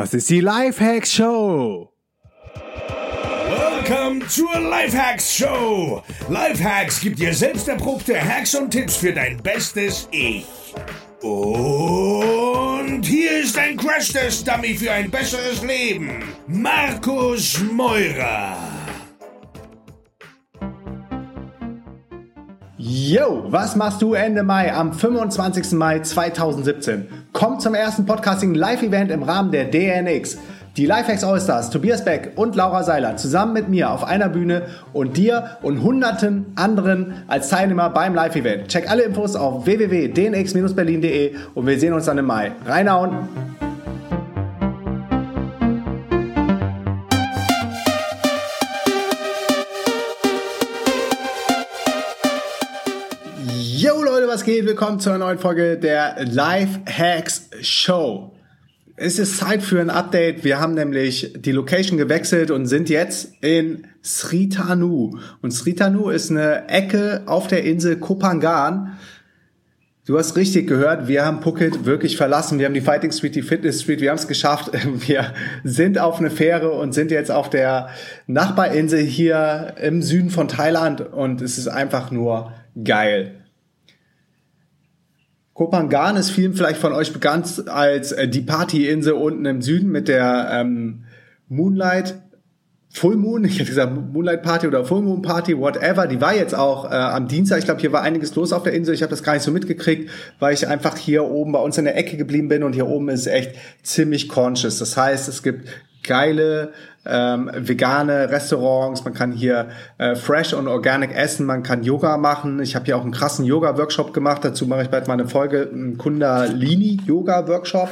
Das ist die Lifehacks Show. Welcome zur Lifehacks Show. Lifehacks gibt dir selbst erprobte Hacks und Tipps für dein bestes Ich. Und hier ist ein Crash-Test-Dummy für ein besseres Leben. Markus Meurer. Yo, was machst du Ende Mai am 25. Mai 2017? Komm zum ersten Podcasting Live-Event im Rahmen der DNX. Die Lifehacks Allstars, Tobias Beck und Laura Seiler zusammen mit mir auf einer Bühne und dir und hunderten anderen als Teilnehmer beim Live-Event. Check alle Infos auf www.dnx-berlin.de und wir sehen uns dann im Mai. Reinhauen! Geht? Willkommen zu einer neuen Folge der Life Hacks Show. Es ist Zeit für ein Update. Wir haben nämlich die Location gewechselt und sind jetzt in Sritanu. Und Sritanu ist eine Ecke auf der Insel Kopangan. Du hast richtig gehört, wir haben Phuket wirklich verlassen. Wir haben die Fighting Street, die Fitness Street, wir haben es geschafft. Wir sind auf eine Fähre und sind jetzt auf der Nachbarinsel hier im Süden von Thailand und es ist einfach nur geil. Kopangan ist vielen vielleicht von euch bekannt als äh, die Partyinsel unten im Süden mit der ähm, Moonlight Full Moon, ich hätte gesagt Moonlight Party oder Full Moon Party, whatever. Die war jetzt auch äh, am Dienstag. Ich glaube, hier war einiges los auf der Insel. Ich habe das gar nicht so mitgekriegt, weil ich einfach hier oben bei uns in der Ecke geblieben bin und hier oben ist echt ziemlich conscious. Das heißt, es gibt geile ähm, vegane Restaurants, man kann hier äh, fresh und organic essen, man kann Yoga machen. Ich habe hier auch einen krassen Yoga-Workshop gemacht, dazu mache ich bald mal eine Folge, einen Kundalini-Yoga-Workshop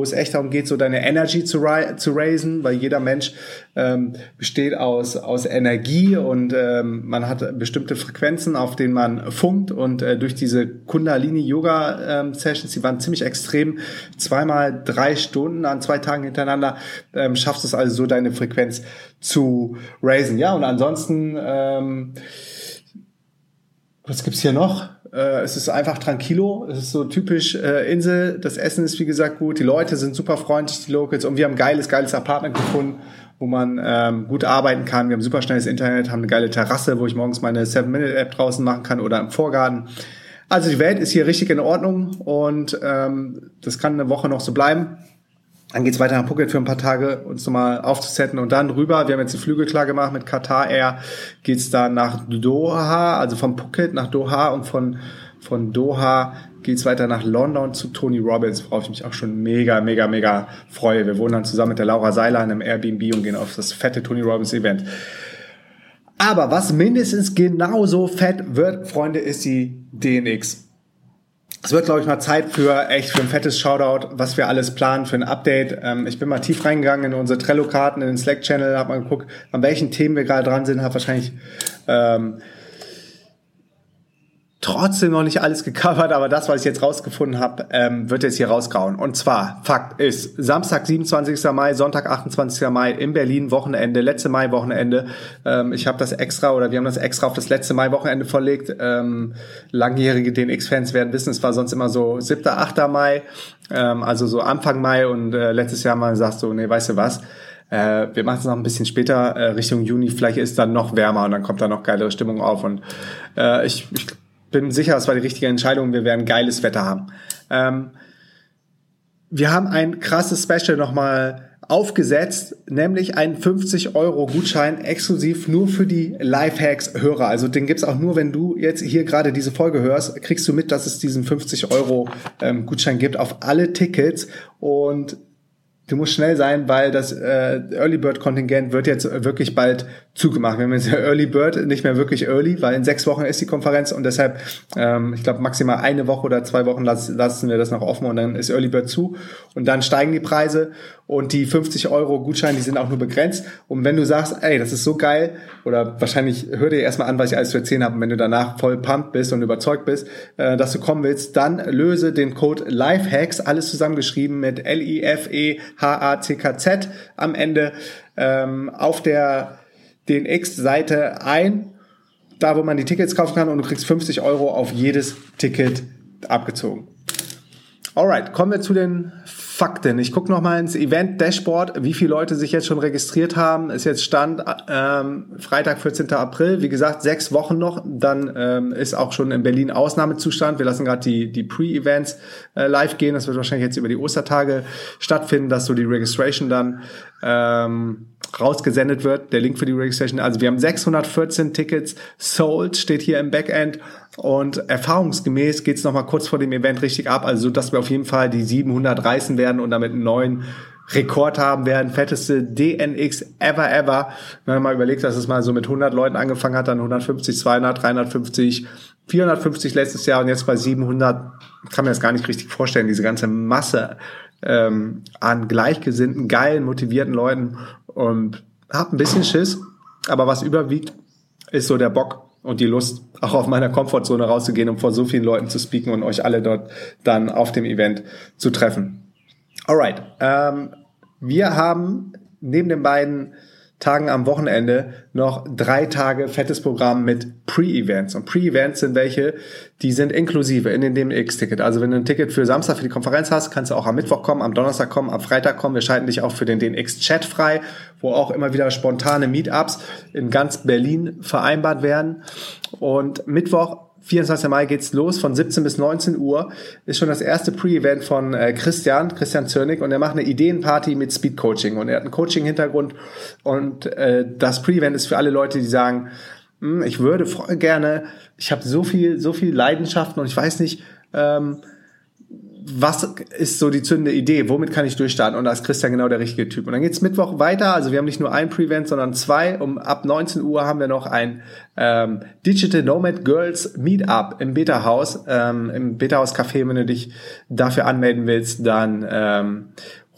wo es echt darum geht, so deine Energy zu, zu raisen, weil jeder Mensch ähm, besteht aus, aus Energie und ähm, man hat bestimmte Frequenzen, auf denen man funkt und äh, durch diese Kundalini-Yoga-Sessions, ähm, die waren ziemlich extrem, zweimal drei Stunden an zwei Tagen hintereinander, ähm, schaffst du es also so, deine Frequenz zu raisen. Ja, und ansonsten, ähm, was gibt's hier noch? Äh, es ist einfach tranquilo. Es ist so typisch äh, Insel. Das Essen ist wie gesagt gut. Die Leute sind super freundlich, die Locals. Und wir haben ein geiles, geiles Apartment gefunden, wo man ähm, gut arbeiten kann. Wir haben super schnelles Internet, haben eine geile Terrasse, wo ich morgens meine 7-Minute-App draußen machen kann oder im Vorgarten. Also die Welt ist hier richtig in Ordnung und ähm, das kann eine Woche noch so bleiben. Dann geht's weiter nach Phuket für ein paar Tage, uns nochmal aufzusetzen und dann rüber. Wir haben jetzt die Flüge klar gemacht mit Qatar Air. Geht's dann nach Doha, also von Phuket nach Doha und von, von Doha geht's weiter nach London zu Tony Robbins, worauf ich mich auch schon mega, mega, mega freue. Wir wohnen dann zusammen mit der Laura Seiler in einem Airbnb und gehen auf das fette Tony Robbins Event. Aber was mindestens genauso fett wird, Freunde, ist die DNX. Es wird, glaube ich, mal Zeit für echt für ein fettes Shoutout, was wir alles planen für ein Update. Ähm, ich bin mal tief reingegangen in unsere Trello-Karten, in den Slack-Channel, habe mal geguckt, an welchen Themen wir gerade dran sind, habe wahrscheinlich ähm, trotzdem noch nicht alles gecovert, aber das, was ich jetzt rausgefunden habe, ähm, wird jetzt hier rausgehauen. Und zwar, Fakt ist, Samstag, 27. Mai, Sonntag, 28. Mai in Berlin, Wochenende, letzte Mai-Wochenende. Ähm, ich habe das extra oder wir haben das extra auf das letzte Mai-Wochenende verlegt. Ähm, langjährige DNX-Fans werden wissen, es war sonst immer so 7., 8. Mai, ähm, also so Anfang Mai und äh, letztes Jahr mal sagst du, nee, weißt du was, äh, wir machen es noch ein bisschen später, äh, Richtung Juni, vielleicht ist dann noch wärmer und dann kommt da noch geilere Stimmung auf und äh, ich, ich bin sicher, es war die richtige Entscheidung. Wir werden geiles Wetter haben. Ähm, wir haben ein krasses Special nochmal aufgesetzt, nämlich einen 50 Euro Gutschein exklusiv nur für die Lifehacks-Hörer. Also den gibt's auch nur, wenn du jetzt hier gerade diese Folge hörst, kriegst du mit, dass es diesen 50 Euro ähm, Gutschein gibt auf alle Tickets und du musst schnell sein, weil das äh, Early Bird Kontingent wird jetzt wirklich bald zugemacht. Wir haben jetzt Early Bird nicht mehr wirklich Early, weil in sechs Wochen ist die Konferenz und deshalb, ähm, ich glaube, maximal eine Woche oder zwei Wochen lassen, wir das noch offen und dann ist Early Bird zu und dann steigen die Preise und die 50 Euro Gutscheine, die sind auch nur begrenzt. Und wenn du sagst, ey, das ist so geil, oder wahrscheinlich hör dir erstmal an, was ich alles zu erzählen habe, und wenn du danach voll pumped bist und überzeugt bist, äh, dass du kommen willst, dann löse den Code LIFEHACKS, alles zusammengeschrieben mit L-I-F-E-H-A-C-K-Z am Ende ähm, auf der DNX-Seite ein, da wo man die Tickets kaufen kann und du kriegst 50 Euro auf jedes Ticket abgezogen. Alright, kommen wir zu den Fakten. Ich gucke noch mal ins Event-Dashboard, wie viele Leute sich jetzt schon registriert haben. Ist jetzt Stand ähm, Freitag, 14. April. Wie gesagt, sechs Wochen noch. Dann ähm, ist auch schon in Berlin Ausnahmezustand. Wir lassen gerade die, die Pre-Events äh, live gehen. Das wird wahrscheinlich jetzt über die Ostertage stattfinden, dass so die Registration dann ähm, rausgesendet wird. Der Link für die Registration. Also wir haben 614 Tickets sold, steht hier im Backend. Und erfahrungsgemäß geht es nochmal kurz vor dem Event richtig ab, also so, dass wir auf jeden Fall die 700 reißen werden und damit einen neuen Rekord haben werden. Fetteste DNX ever, ever. Wenn man mal überlegt, dass es mal so mit 100 Leuten angefangen hat, dann 150, 200, 350, 450 letztes Jahr und jetzt bei 700, kann man das gar nicht richtig vorstellen, diese ganze Masse ähm, an gleichgesinnten, geilen, motivierten Leuten und hab ein bisschen Schiss, aber was überwiegt, ist so der Bock und die Lust, auch auf meiner Komfortzone rauszugehen und vor so vielen Leuten zu speaken und euch alle dort dann auf dem Event zu treffen. Alright, ähm, wir haben neben den beiden Tagen am Wochenende noch drei Tage fettes Programm mit Pre-Events. Und Pre-Events sind welche, die sind inklusive in den DMX-Ticket. Also wenn du ein Ticket für Samstag für die Konferenz hast, kannst du auch am Mittwoch kommen, am Donnerstag kommen, am Freitag kommen. Wir schalten dich auch für den DMX-Chat frei, wo auch immer wieder spontane Meetups in ganz Berlin vereinbart werden. Und Mittwoch 24. Mai geht's los von 17 bis 19 Uhr. Ist schon das erste Pre-Event von äh, Christian, Christian Zörnig und er macht eine Ideenparty mit Speed Coaching und er hat einen Coaching-Hintergrund und äh, das Pre-Event ist für alle Leute, die sagen, hm, ich würde gerne, ich habe so viel, so viel Leidenschaften und ich weiß nicht, ähm, was ist so die zündende Idee? Womit kann ich durchstarten? Und da ist Christian genau der richtige Typ. Und dann geht's Mittwoch weiter. Also wir haben nicht nur ein Prevent, sondern zwei. Um ab 19 Uhr haben wir noch ein ähm, Digital Nomad Girls Meetup im Beta-Haus, ähm, im Beta-Haus Café. Wenn du dich dafür anmelden willst, dann ähm,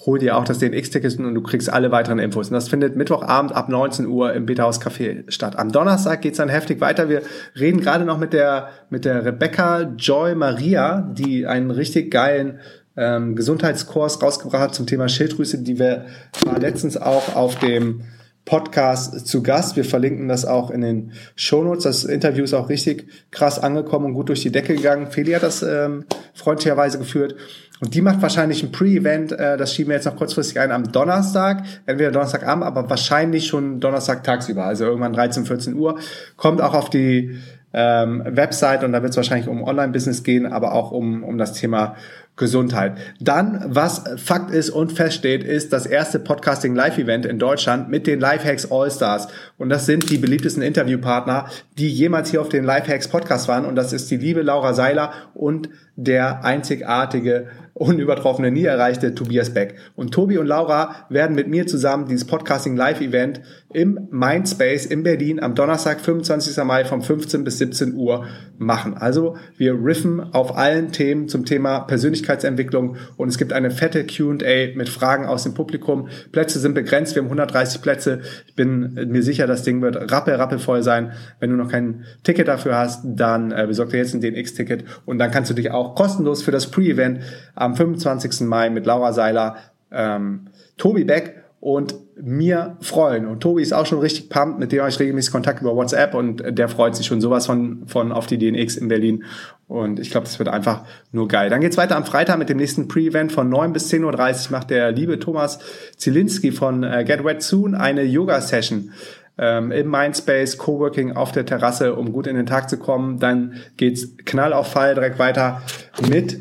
hol dir auch das DNX-Ticket und du kriegst alle weiteren Infos. Und das findet Mittwochabend ab 19 Uhr im Beta-Haus Café statt. Am Donnerstag geht's dann heftig weiter. Wir reden gerade noch mit der, mit der Rebecca Joy Maria, die einen richtig geilen ähm, Gesundheitskurs rausgebracht hat zum Thema Schilddrüse, die wir war letztens auch auf dem Podcast zu Gast. Wir verlinken das auch in den Shownotes. Das Interview ist auch richtig krass angekommen und gut durch die Decke gegangen. Feli hat das ähm, freundlicherweise geführt. Und die macht wahrscheinlich ein Pre-Event, äh, das schieben wir jetzt noch kurzfristig ein am Donnerstag, entweder Donnerstagabend, aber wahrscheinlich schon Donnerstag tagsüber, also irgendwann 13, 14 Uhr. Kommt auch auf die ähm, Website und da wird es wahrscheinlich um Online-Business gehen, aber auch um, um das Thema Gesundheit. Dann, was Fakt ist und feststeht, ist das erste Podcasting Live-Event in Deutschland mit den Lifehacks All-Stars. Und das sind die beliebtesten Interviewpartner, die jemals hier auf den Lifehacks Podcast waren. Und das ist die liebe Laura Seiler und der einzigartige unübertroffene, nie erreichte Tobias Beck. Und Tobi und Laura werden mit mir zusammen dieses Podcasting Live Event im Mindspace in Berlin am Donnerstag, 25. Mai von 15 bis 17 Uhr machen. Also wir riffen auf allen Themen zum Thema Persönlichkeitsentwicklung und es gibt eine fette Q&A mit Fragen aus dem Publikum. Plätze sind begrenzt, wir haben 130 Plätze. Ich bin mir sicher, das Ding wird rappel, rappel voll sein. Wenn du noch kein Ticket dafür hast, dann äh, besorg dir jetzt ein DNX-Ticket und dann kannst du dich auch kostenlos für das Pre-Event am 25. Mai mit Laura Seiler, ähm, Tobi Beck und mir freuen. Und Tobi ist auch schon richtig pumped, mit dem habe ich regelmäßig Kontakt über WhatsApp und der freut sich schon sowas von, von auf die DNX in Berlin. Und ich glaube, das wird einfach nur geil. Dann geht's weiter am Freitag mit dem nächsten Pre-Event von 9 bis 10.30 Uhr macht der liebe Thomas Zielinski von äh, Get Wet Soon eine Yoga-Session ähm, im Mindspace, Coworking auf der Terrasse, um gut in den Tag zu kommen. Dann geht's knall auf Fall direkt weiter mit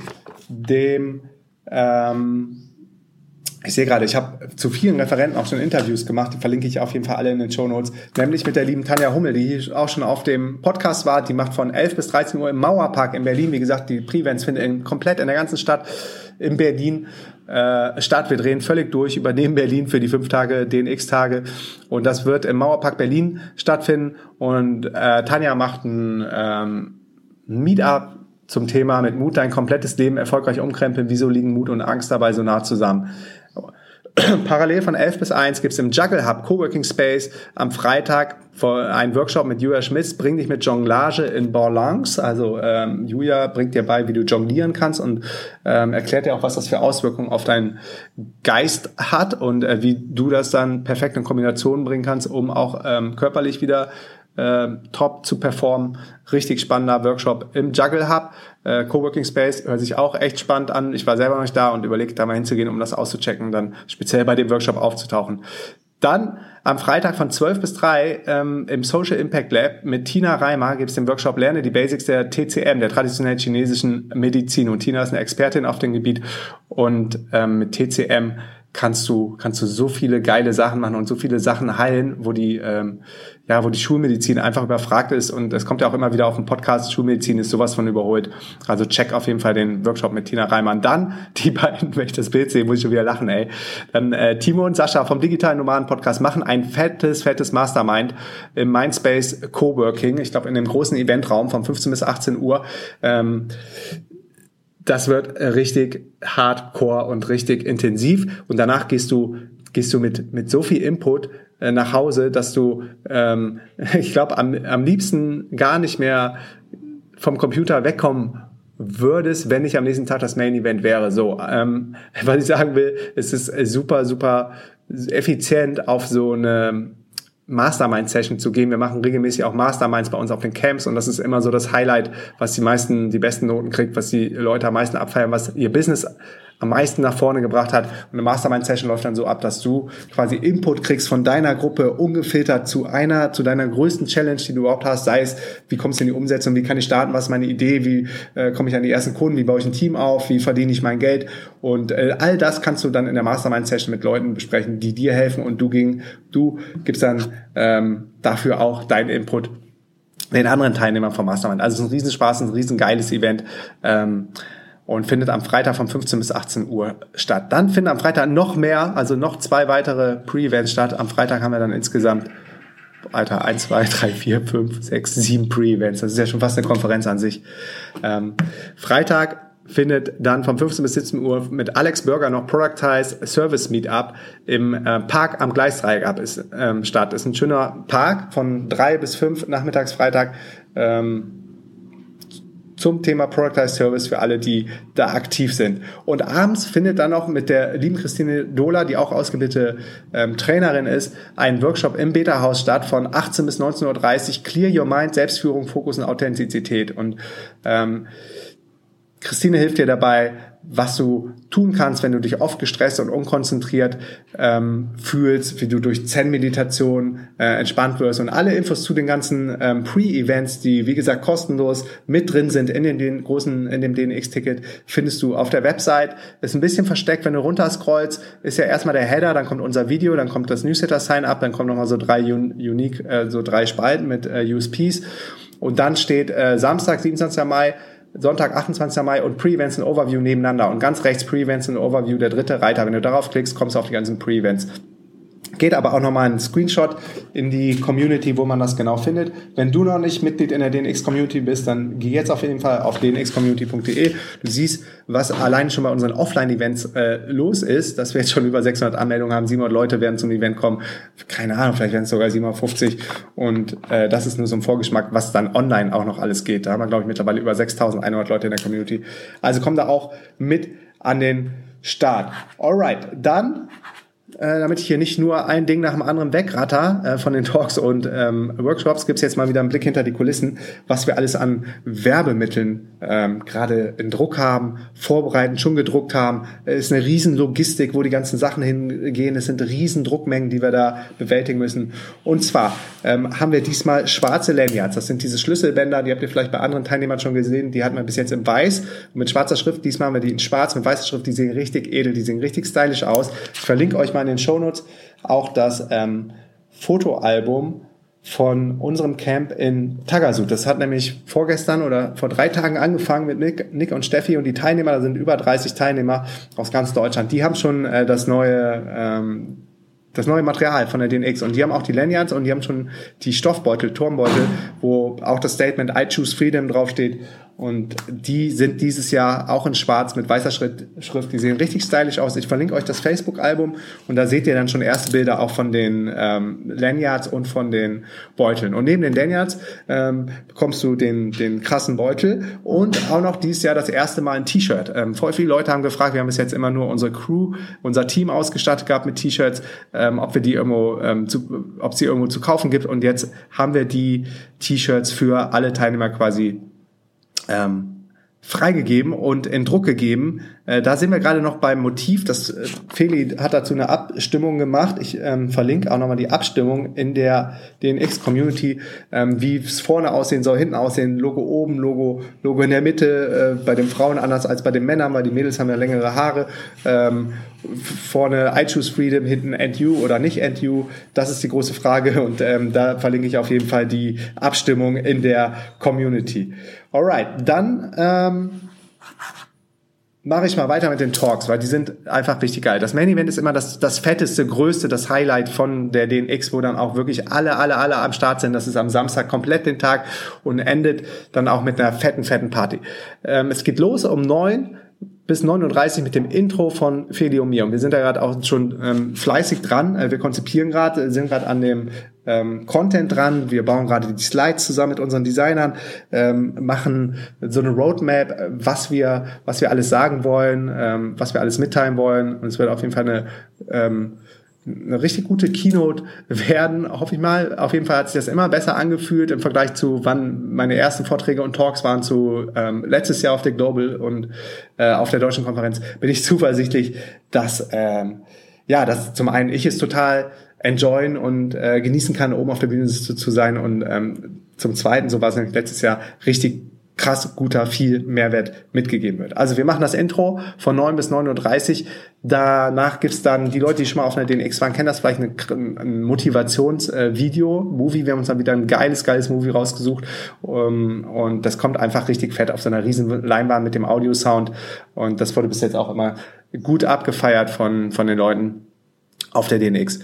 dem ähm, ich sehe gerade, ich habe zu vielen Referenten auch schon Interviews gemacht, die verlinke ich auf jeden Fall alle in den Show Notes, nämlich mit der lieben Tanja Hummel, die auch schon auf dem Podcast war, die macht von 11 bis 13 Uhr im Mauerpark in Berlin, wie gesagt, die Pre-Events finden in, komplett in der ganzen Stadt in Berlin äh, statt. Wir drehen völlig durch, übernehmen Berlin für die fünf Tage, DNX-Tage und das wird im Mauerpark Berlin stattfinden und äh, Tanja macht ein ähm, Meetup zum Thema mit Mut dein komplettes Leben erfolgreich umkrempeln. Wieso liegen Mut und Angst dabei so nah zusammen? Parallel von 11 bis 1 gibt es im Juggle Hub Coworking Space am Freitag einen Workshop mit Julia Schmitz, bring dich mit Jonglage in Balance. Also ähm, Julia bringt dir bei, wie du jonglieren kannst und ähm, erklärt dir auch, was das für Auswirkungen auf deinen Geist hat und äh, wie du das dann perfekt in Kombination bringen kannst, um auch ähm, körperlich wieder äh, top zu performen. Richtig spannender Workshop im Juggle Hub. Äh, Coworking Space hört sich auch echt spannend an. Ich war selber noch nicht da und überlegt, da mal hinzugehen, um das auszuchecken, dann speziell bei dem Workshop aufzutauchen. Dann am Freitag von 12 bis 3 ähm, im Social Impact Lab mit Tina Reimer gibt es den Workshop Lerne die Basics der TCM, der traditionell chinesischen Medizin. Und Tina ist eine Expertin auf dem Gebiet und ähm, mit TCM kannst du kannst du so viele geile Sachen machen und so viele Sachen heilen, wo die ähm, ja wo die Schulmedizin einfach überfragt ist und es kommt ja auch immer wieder auf den Podcast Schulmedizin ist sowas von überholt. Also check auf jeden Fall den Workshop mit Tina Reimann. Dann die beiden, wenn ich das Bild sehe, muss ich schon wieder lachen, ey. Dann äh, Timo und Sascha vom digitalen Nomaden Podcast machen ein fettes fettes Mastermind im Mindspace Coworking. Ich glaube in dem großen Eventraum von 15 bis 18 Uhr. Ähm, das wird richtig hardcore und richtig intensiv. Und danach gehst du, gehst du mit, mit so viel Input äh, nach Hause, dass du, ähm, ich glaube, am, am liebsten gar nicht mehr vom Computer wegkommen würdest, wenn nicht am nächsten Tag das Main Event wäre. So, ähm, was ich sagen will, es ist super, super effizient auf so eine Mastermind-Session zu gehen. Wir machen regelmäßig auch Masterminds bei uns auf den Camps und das ist immer so das Highlight, was die meisten, die besten Noten kriegt, was die Leute am meisten abfeiern, was ihr Business am meisten nach vorne gebracht hat. Und eine Mastermind-Session läuft dann so ab, dass du quasi Input kriegst von deiner Gruppe ungefiltert zu einer, zu deiner größten Challenge, die du überhaupt hast. Sei es, wie kommst du in die Umsetzung, wie kann ich starten, was ist meine Idee, wie äh, komme ich an die ersten Kunden, wie baue ich ein Team auf, wie verdiene ich mein Geld. Und äh, all das kannst du dann in der Mastermind-Session mit Leuten besprechen, die dir helfen und du ging, du gibst dann ähm, dafür auch deinen Input den anderen Teilnehmern vom Mastermind. Also es ist ein Riesenspaß, ein riesengeiles Event. Ähm, und findet am Freitag von 15 bis 18 Uhr statt. Dann finden am Freitag noch mehr, also noch zwei weitere Pre-Events statt. Am Freitag haben wir dann insgesamt Alter, 1, 2, 3, 4, 5, 6, 7 Pre-Events. Das ist ja schon fast eine Konferenz an sich. Ähm, Freitag findet dann von 15 bis 17 Uhr mit Alex Burger noch Productize Service Meetup im äh, Park am Gleisdreieck ab ist, ähm, statt. Ist ein schöner Park von drei bis fünf nachmittags Freitag. Ähm, zum Thema Productized Service für alle, die da aktiv sind. Und abends findet dann auch mit der lieben Christine Dohler, die auch ausgebildete ähm, Trainerin ist, ein Workshop im Beta-Haus statt von 18 bis 19.30 Uhr. Clear Your Mind, Selbstführung, Fokus und Authentizität. Und ähm, Christine hilft dir dabei, was du tun kannst, wenn du dich oft gestresst und unkonzentriert ähm, fühlst, wie du durch Zen-Meditation äh, entspannt wirst und alle Infos zu den ganzen ähm, Pre-Events, die wie gesagt kostenlos mit drin sind in den, den großen, in dem DNX-Ticket, findest du auf der Website. Ist ein bisschen versteckt, wenn du runterscrollst, ist ja erstmal der Header, dann kommt unser Video, dann kommt das Newsletter-Sign-up, dann kommen nochmal so drei un unique, äh, so drei Spalten mit äh, USPs und dann steht äh, Samstag, 27. Mai, Sonntag, 28. Mai und Pre-Events und Overview nebeneinander. Und ganz rechts Pre-Events und Overview, der dritte Reiter. Wenn du darauf klickst, kommst du auf die ganzen Pre-Events. Geht aber auch nochmal ein Screenshot in die Community, wo man das genau findet. Wenn du noch nicht Mitglied in der DNX Community bist, dann geh jetzt auf jeden Fall auf dnxcommunity.de. Du siehst, was allein schon bei unseren Offline-Events äh, los ist, dass wir jetzt schon über 600 Anmeldungen haben, 700 Leute werden zum Event kommen. Keine Ahnung, vielleicht werden es sogar 750. Und äh, das ist nur so ein Vorgeschmack, was dann online auch noch alles geht. Da haben wir, glaube ich, mittlerweile über 6100 Leute in der Community. Also komm da auch mit an den Start. Alright, dann äh, damit ich hier nicht nur ein Ding nach dem anderen wegratter äh, von den Talks und ähm, Workshops, gibt's jetzt mal wieder einen Blick hinter die Kulissen, was wir alles an Werbemitteln ähm, gerade in Druck haben, vorbereiten, schon gedruckt haben. Es ist eine riesen Logistik, wo die ganzen Sachen hingehen. Es sind riesen Druckmengen, die wir da bewältigen müssen. Und zwar ähm, haben wir diesmal schwarze Lanyards. Das sind diese Schlüsselbänder, die habt ihr vielleicht bei anderen Teilnehmern schon gesehen. Die hatten wir bis jetzt in weiß und mit schwarzer Schrift. Diesmal haben wir die in schwarz mit weißer Schrift. Die sehen richtig edel, die sehen richtig stylisch aus. Ich verlinke euch mal in den Shownotes auch das ähm, Fotoalbum von unserem Camp in Tagasud. Das hat nämlich vorgestern oder vor drei Tagen angefangen mit Nick, Nick und Steffi und die Teilnehmer, da sind über 30 Teilnehmer aus ganz Deutschland. Die haben schon äh, das neue ähm, das neue Material von der DNX und die haben auch die Lanyards und die haben schon die Stoffbeutel, Turmbeutel, wo auch das Statement I choose freedom draufsteht Und die sind dieses Jahr auch in schwarz mit weißer Schrift. Die sehen richtig stylisch aus. Ich verlinke euch das Facebook-Album und da seht ihr dann schon erste Bilder auch von den ähm, Lanyards und von den Beuteln. Und neben den Lanyards ähm, bekommst du den, den krassen Beutel und auch noch dieses Jahr das erste Mal ein T-Shirt. Ähm, voll viele Leute haben gefragt, wir haben bis jetzt immer nur unsere Crew, unser Team ausgestattet gehabt mit T-Shirts, ähm, ob wir die irgendwo, ähm, zu, ob sie irgendwo zu kaufen gibt. Und jetzt haben wir die T-Shirts für alle Teilnehmer quasi ähm, freigegeben und in Druck gegeben. Äh, da sind wir gerade noch beim Motiv. Das äh, Feli hat dazu eine Abstimmung gemacht. Ich ähm, verlinke auch nochmal die Abstimmung in der DNX-Community, ähm, wie es vorne aussehen soll, hinten aussehen, Logo oben, Logo, Logo in der Mitte, äh, bei den Frauen anders als bei den Männern, weil die Mädels haben ja längere Haare. Ähm, vorne I choose freedom, hinten and you oder nicht and you. Das ist die große Frage und ähm, da verlinke ich auf jeden Fall die Abstimmung in der Community. Alright, dann ähm, mache ich mal weiter mit den Talks, weil die sind einfach richtig geil. Das Main Event ist immer das, das fetteste, größte, das Highlight von der DNX, wo dann auch wirklich alle, alle, alle am Start sind. Das ist am Samstag komplett den Tag und endet dann auch mit einer fetten, fetten Party. Ähm, es geht los um neun bis 39 mit dem Intro von Feli und mir. Wir sind da gerade auch schon ähm, fleißig dran. Äh, wir konzipieren gerade, sind gerade an dem ähm, Content dran. Wir bauen gerade die Slides zusammen mit unseren Designern, ähm, machen so eine Roadmap, äh, was wir, was wir alles sagen wollen, ähm, was wir alles mitteilen wollen. Und es wird auf jeden Fall eine ähm, eine richtig gute Keynote werden, hoffe ich mal. Auf jeden Fall hat sich das immer besser angefühlt im Vergleich zu wann meine ersten Vorträge und Talks waren zu ähm, letztes Jahr auf der Global und äh, auf der deutschen Konferenz. Bin ich zuversichtlich, dass ähm, ja, dass zum einen ich es total enjoyen und äh, genießen kann, oben auf der Bühne zu, zu sein und ähm, zum zweiten, so war es nämlich letztes Jahr, richtig krass guter, viel Mehrwert mitgegeben wird. Also wir machen das Intro von 9 bis 9.30 Uhr. Danach gibt's dann, die Leute, die schon mal auf einer DNX waren, kennen das vielleicht ein, Motivationsvideo, Movie. Wir haben uns dann wieder ein geiles, geiles Movie rausgesucht. Um, und das kommt einfach richtig fett auf so einer riesen Leinwand mit dem Audio-Sound. Und das wurde bis jetzt auch immer gut abgefeiert von, von den Leuten auf der DNX.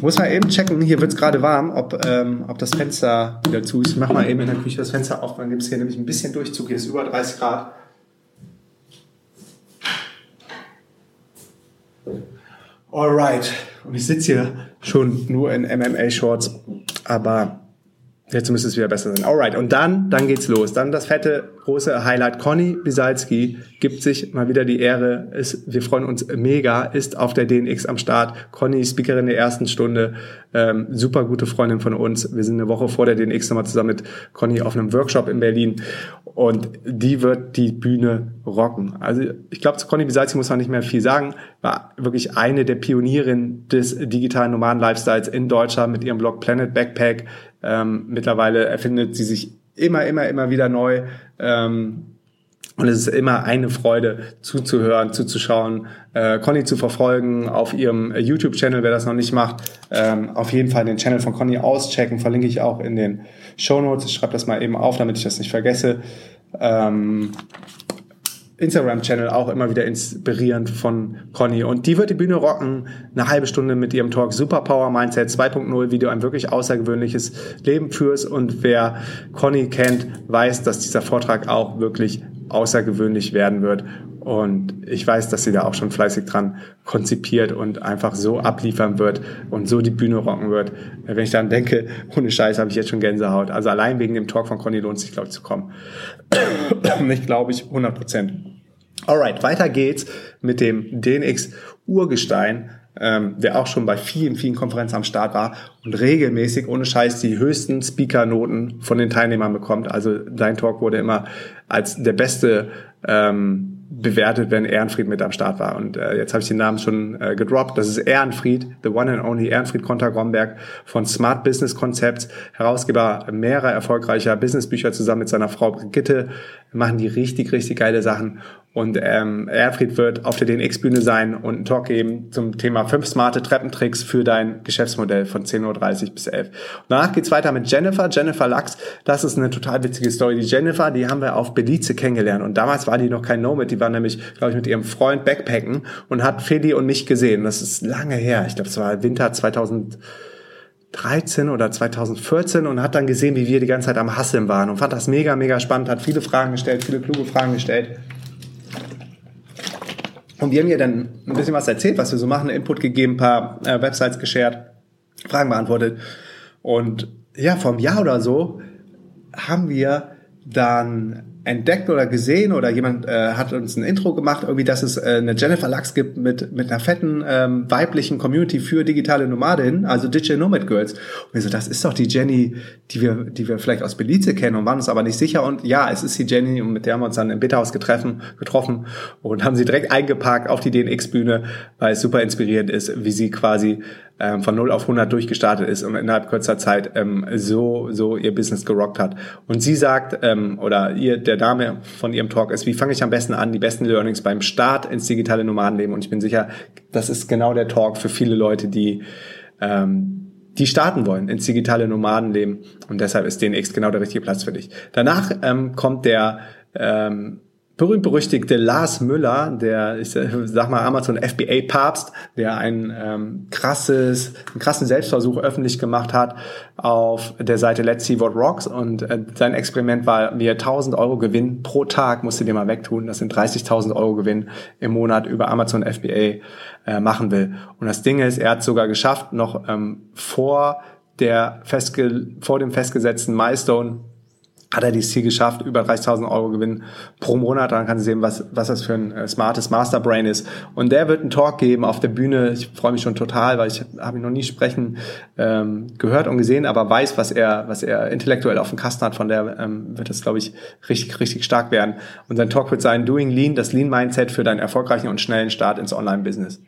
Muss mal eben checken, hier wird's gerade warm, ob, ähm, ob das Fenster wieder zu ist. Mach mal eben in der Küche das Fenster auf, dann gibt es hier nämlich ein bisschen Durchzug. Hier ist über 30 Grad. Alright. Und ich sitze hier schon nur in MMA-Shorts, aber Jetzt müsste es wieder besser sein. Alright, und dann, dann geht's los. Dann das fette, große Highlight. Conny Bisalski gibt sich mal wieder die Ehre. Ist, wir freuen uns mega, ist auf der DNX am Start. Conny, Speakerin der ersten Stunde, ähm, super gute Freundin von uns. Wir sind eine Woche vor der DNX nochmal zusammen mit Conny auf einem Workshop in Berlin. Und die wird die Bühne rocken. Also ich glaube, zu Conny Bisalski muss man nicht mehr viel sagen. War wirklich eine der Pionierinnen des digitalen Nomaden-Lifestyles in Deutschland mit ihrem Blog Planet Backpack ähm, mittlerweile erfindet sie sich immer, immer, immer wieder neu. Ähm, und es ist immer eine Freude zuzuhören, zuzuschauen, äh, Conny zu verfolgen auf ihrem YouTube-Channel, wer das noch nicht macht. Ähm, auf jeden Fall den Channel von Conny auschecken, verlinke ich auch in den Show Notes. Ich schreibe das mal eben auf, damit ich das nicht vergesse. Ähm, Instagram-Channel auch immer wieder inspirierend von Conny. Und die wird die Bühne rocken, eine halbe Stunde mit ihrem Talk Superpower Mindset 2.0, wie du ein wirklich außergewöhnliches Leben führst. Und wer Conny kennt, weiß, dass dieser Vortrag auch wirklich außergewöhnlich werden wird. Und ich weiß, dass sie da auch schon fleißig dran konzipiert und einfach so abliefern wird und so die Bühne rocken wird. Wenn ich dann denke, ohne Scheiß habe ich jetzt schon Gänsehaut. Also allein wegen dem Talk von Conny lohnt sich, glaube ich, zu kommen. Nicht glaube ich, 100 Prozent. Alright, weiter geht's mit dem DNX Urgestein, ähm, der auch schon bei vielen, vielen Konferenzen am Start war und regelmäßig ohne Scheiß die höchsten Speaker-Noten von den Teilnehmern bekommt. Also dein Talk wurde immer als der beste ähm, bewertet, wenn Ehrenfried mit am Start war. Und äh, jetzt habe ich den Namen schon äh, gedroppt. Das ist Ehrenfried, the one and only Ehrenfried Konter-Gromberg von Smart Business Concepts, Herausgeber mehrerer erfolgreicher Businessbücher zusammen mit seiner Frau Brigitte, machen die richtig, richtig geile Sachen. Und ähm, Erfried wird auf der DNX-Bühne sein und einen Talk geben zum Thema fünf smarte Treppentricks für dein Geschäftsmodell von 10.30 Uhr bis 11 Uhr. Danach geht's weiter mit Jennifer, Jennifer Lachs. Das ist eine total witzige Story. Die Jennifer, die haben wir auf Belize kennengelernt. Und damals war die noch kein Nomad. Die war nämlich, glaube ich, mit ihrem Freund Backpacken und hat Feli und mich gesehen. Das ist lange her. Ich glaube, es war Winter 2000 2013 oder 2014 und hat dann gesehen, wie wir die ganze Zeit am Hasseln waren und fand das mega, mega spannend, hat viele Fragen gestellt, viele kluge Fragen gestellt. Und wir haben ihr dann ein bisschen was erzählt, was wir so machen, Input gegeben, paar äh, Websites geshared, Fragen beantwortet. Und ja, vor einem Jahr oder so haben wir dann entdeckt oder gesehen oder jemand äh, hat uns ein Intro gemacht, irgendwie, dass es äh, eine Jennifer Lux gibt mit, mit einer fetten ähm, weiblichen Community für digitale Nomadinnen, also Digital Nomad Girls. Und wir so, das ist doch die Jenny, die wir, die wir vielleicht aus Belize kennen und waren uns aber nicht sicher. Und ja, es ist die Jenny und mit der haben wir uns dann im Bitterhaus getroffen, getroffen und haben sie direkt eingeparkt auf die DNX-Bühne, weil es super inspirierend ist, wie sie quasi ähm, von 0 auf 100 durchgestartet ist und innerhalb kurzer Zeit ähm, so, so ihr Business gerockt hat. Und sie sagt, ähm, oder ihr, der Dame von ihrem Talk ist, wie fange ich am besten an, die besten Learnings beim Start ins digitale Nomadenleben. Und ich bin sicher, das ist genau der Talk für viele Leute, die ähm, die starten wollen ins digitale Nomadenleben. Und deshalb ist DNX genau der richtige Platz für dich. Danach ähm, kommt der ähm, berühmt-berüchtigte Lars Müller, der, ich sag mal, Amazon FBA-Papst, der ein ähm, krasses, einen krassen Selbstversuch öffentlich gemacht hat auf der Seite Let's See What Rocks und äh, sein Experiment war, wie er 1000 Euro Gewinn pro Tag, musst du dir mal wegtun, das sind 30.000 Euro Gewinn im Monat über Amazon FBA äh, machen will. Und das Ding ist, er hat sogar geschafft, noch ähm, vor der festge vor dem festgesetzten Milestone hat er dieses Ziel geschafft, über 30.000 Euro Gewinn pro Monat. Dann kann sie sehen, was, was das für ein äh, smartes Masterbrain ist. Und der wird einen Talk geben auf der Bühne. Ich freue mich schon total, weil ich habe ihn noch nie sprechen ähm, gehört und gesehen, aber weiß, was er, was er intellektuell auf dem Kasten hat. Von der ähm, wird das, glaube ich, richtig, richtig stark werden. Und sein Talk wird sein Doing Lean, das Lean-Mindset für deinen erfolgreichen und schnellen Start ins Online-Business.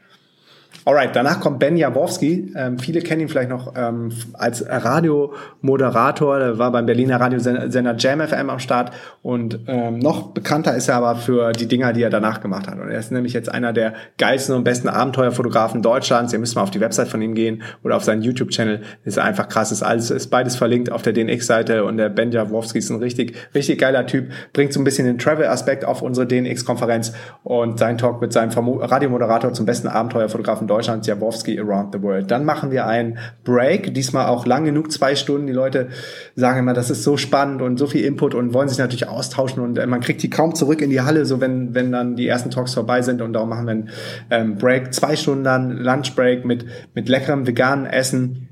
Alright, danach kommt Ben Jaworski. Ähm, viele kennen ihn vielleicht noch ähm, als Radiomoderator. Der war beim Berliner Radiosender Jam FM am Start. Und ähm, noch bekannter ist er aber für die Dinger, die er danach gemacht hat. Und er ist nämlich jetzt einer der geilsten und besten Abenteuerfotografen Deutschlands. Ihr müsst mal auf die Website von ihm gehen oder auf seinen YouTube-Channel. Ist einfach krass. Ist alles, ist beides verlinkt auf der DNX-Seite. Und der Ben Jaworski ist ein richtig, richtig geiler Typ. Bringt so ein bisschen den Travel-Aspekt auf unsere DNX-Konferenz. Und sein Talk mit seinem Radiomoderator zum besten Abenteuerfotografen Deutschland, Jaworski Around the World. Dann machen wir einen Break, diesmal auch lang genug, zwei Stunden. Die Leute sagen immer, das ist so spannend und so viel Input und wollen sich natürlich austauschen und äh, man kriegt die kaum zurück in die Halle, so wenn, wenn dann die ersten Talks vorbei sind und darum machen wir einen ähm, Break, zwei Stunden dann Lunch Break mit, mit leckerem veganen Essen.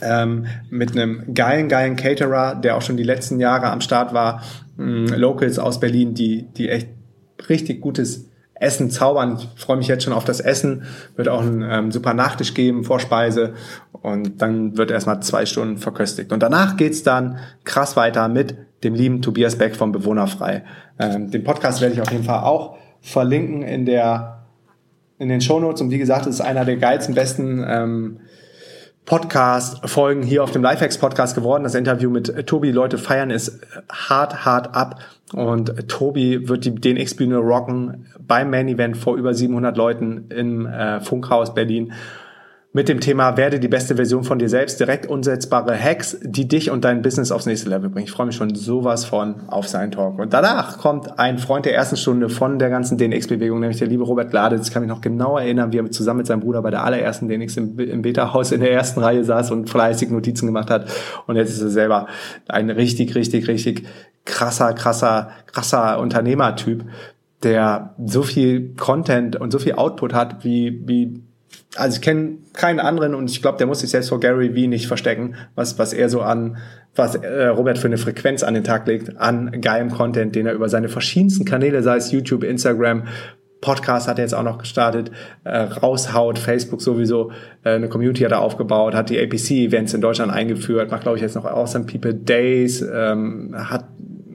Ähm, mit einem geilen, geilen Caterer, der auch schon die letzten Jahre am Start war, mh, Locals aus Berlin, die, die echt richtig gutes Essen zaubern. Ich freue mich jetzt schon auf das Essen. Wird auch einen ähm, super Nachtisch geben, Vorspeise. Und dann wird erstmal zwei Stunden verköstigt. Und danach geht's dann krass weiter mit dem lieben Tobias Beck vom Bewohnerfrei. Ähm, den Podcast werde ich auf jeden Fall auch verlinken in der in den Shownotes. Und wie gesagt, es ist einer der geilsten, besten ähm, Podcast-Folgen hier auf dem Lifehacks-Podcast geworden. Das Interview mit Tobi, Leute feiern ist hart, hart ab. Und Tobi wird die DNX-Bühne rocken beim Main-Event vor über 700 Leuten im äh, Funkhaus Berlin mit dem Thema werde die beste Version von dir selbst, direkt umsetzbare Hacks, die dich und dein Business aufs nächste Level bringen. Ich freue mich schon sowas von auf seinen Talk. Und danach kommt ein Freund der ersten Stunde von der ganzen DNX-Bewegung, nämlich der liebe Robert Gladitz. Ich kann mich noch genau erinnern, wie er zusammen mit seinem Bruder bei der allerersten DNX im, im Beta-Haus in der ersten Reihe saß und fleißig Notizen gemacht hat. Und jetzt ist er selber ein richtig, richtig, richtig krasser, krasser, krasser Unternehmertyp, der so viel Content und so viel Output hat, wie, wie also ich kenne keinen anderen und ich glaube, der muss sich selbst vor Gary Vee nicht verstecken, was, was er so an, was äh, Robert für eine Frequenz an den Tag legt, an geilem Content, den er über seine verschiedensten Kanäle, sei es YouTube, Instagram, Podcast hat er jetzt auch noch gestartet, äh, raushaut, Facebook sowieso, äh, eine Community hat er aufgebaut, hat die APC-Events in Deutschland eingeführt, macht, glaube ich, jetzt noch Awesome People Days, ähm, hat